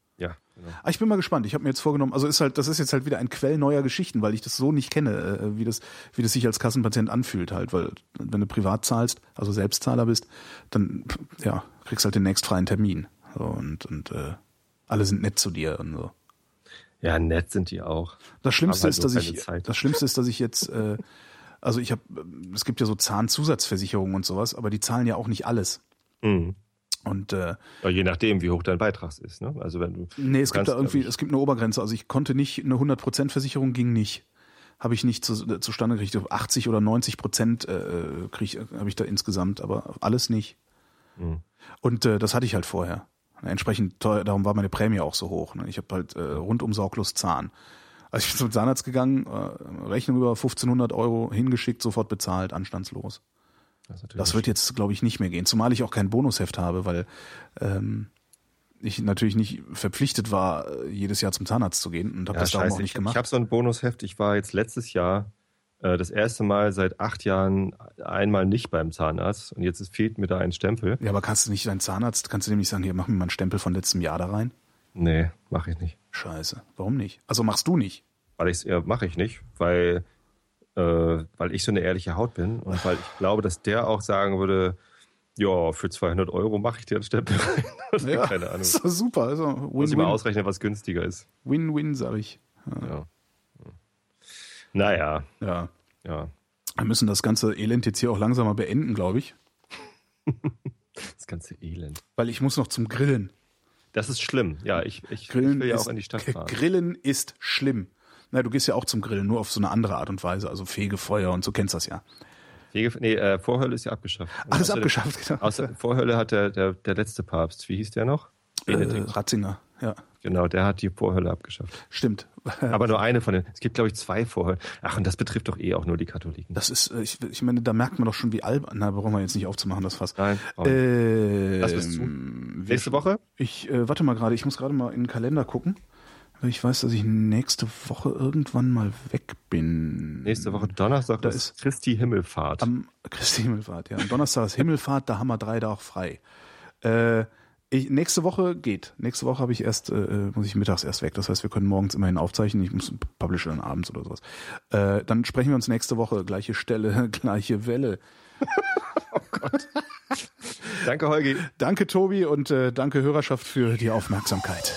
Genau. Ah, ich bin mal gespannt. Ich habe mir jetzt vorgenommen, also ist halt, das ist jetzt halt wieder ein Quell neuer Geschichten, weil ich das so nicht kenne, äh, wie das, wie das sich als Kassenpatient anfühlt halt, weil wenn du privat zahlst, also Selbstzahler bist, dann ja kriegst halt den nächstfreien Termin so, und und äh, alle sind nett zu dir und so. Ja, nett sind die auch. Das Schlimmste halt ist, dass ich, Zeit. das Schlimmste ist, dass ich jetzt, äh, also ich habe, es gibt ja so Zahnzusatzversicherungen und sowas, aber die zahlen ja auch nicht alles. Mhm. Und äh, Ja, je nachdem, wie hoch dein Beitrag ist. Ne? Also wenn du nee, es gibt da irgendwie, ich- es gibt eine Obergrenze. Also ich konnte nicht, eine 100% Versicherung ging nicht. Habe ich nicht zu, zustande gekriegt. 80 oder 90 Prozent äh, krieg, habe ich da insgesamt, aber alles nicht. Mhm. Und äh, das hatte ich halt vorher. Entsprechend teuer, darum war meine Prämie auch so hoch. Ne? Ich habe halt äh, rundum sorglos Zahn. Also ich bin zum Zahnarzt gegangen, äh, Rechnung über 1500 Euro hingeschickt, sofort bezahlt, anstandslos. Das, Das wird jetzt, glaube ich, nicht mehr gehen. Zumal ich auch kein Bonusheft habe, weil ähm, ich natürlich nicht verpflichtet war, jedes Jahr zum Zahnarzt zu gehen und habe ja, das darum scheiße. auch nicht ich, gemacht. Ich habe so ein Bonusheft. Ich war jetzt letztes Jahr äh, das erste Mal seit acht Jahren einmal nicht beim Zahnarzt und jetzt fehlt mir da ein Stempel. ja, aber kannst du nicht deinen Zahnarzt, kannst du dem nicht sagen, hier, mach mir mal einen Stempel von letztem Jahr da rein? Nee, mache ich nicht. Scheiße. Warum nicht? Also machst du nicht. Weil ich ja, mache ich nicht, weil äh, weil ich so eine ehrliche Haut bin und weil ich glaube, dass der auch sagen würde, ja, für 200 Euro mache ich dir einen Stempel rein. Oder Keine Ahnung. Ist doch super. Also Muss ich mal ausrechnen, was günstiger ist. Win-Win, sag ich. Ja. Naja, Ja. ja. Wir müssen das ganze Elend jetzt hier auch langsam mal beenden, glaube ich. Das ganze Elend. Weil ich muss noch zum Grillen. Das ist schlimm. Ja, ich, ich, Grillen ich will ja ist, auch in die Stadt fahren. Grillen ist schlimm. Na, du gehst ja auch zum Grillen, nur auf so eine andere Art und Weise, also Fegefeuer und so kennst das ja. Fege, nee, äh, Vorhölle ist ja abgeschafft. Ach, ist abgeschafft, genau. Außer Vorhölle hat der, der, der letzte Papst, wie hieß der noch? Äh. Ratzinger, ja, Genau, der hat die Vorhölle abgeschafft. stimmt. Aber nur eine von den. Es gibt, glaube ich, zwei Vorhöllen. Ach, und das betrifft doch eh auch nur die Katholiken. Das ist, äh, ich, ich meine, da merkt man doch schon, wie albern. Na, brauchen wir jetzt nicht aufzumachen, das Fass. Nein, Äh, es zu. wir- Nächste Woche? Ich, äh, warte mal gerade, ich muss gerade mal in den Kalender gucken. Ich weiß, dass ich nächste Woche irgendwann mal weg bin. Nächste Woche Donnerstag Da ist ist- Christi Himmelfahrt. Am Christi Himmelfahrt, ja. Am Donnerstag ist Himmelfahrt, da haben wir drei Tage frei. Äh, ich, nächste Woche geht. Nächste Woche habe ich erst, äh, muss ich mittags erst weg. Das heißt, wir können morgens immerhin aufzeichnen. Ich muss publishen dann abends oder sowas. Äh, dann sprechen wir uns nächste Woche. Gleiche Stelle, gleiche Welle. Danke, Holgi. Danke, Tobi, und äh, danke, Hörerschaft, für die Aufmerksamkeit.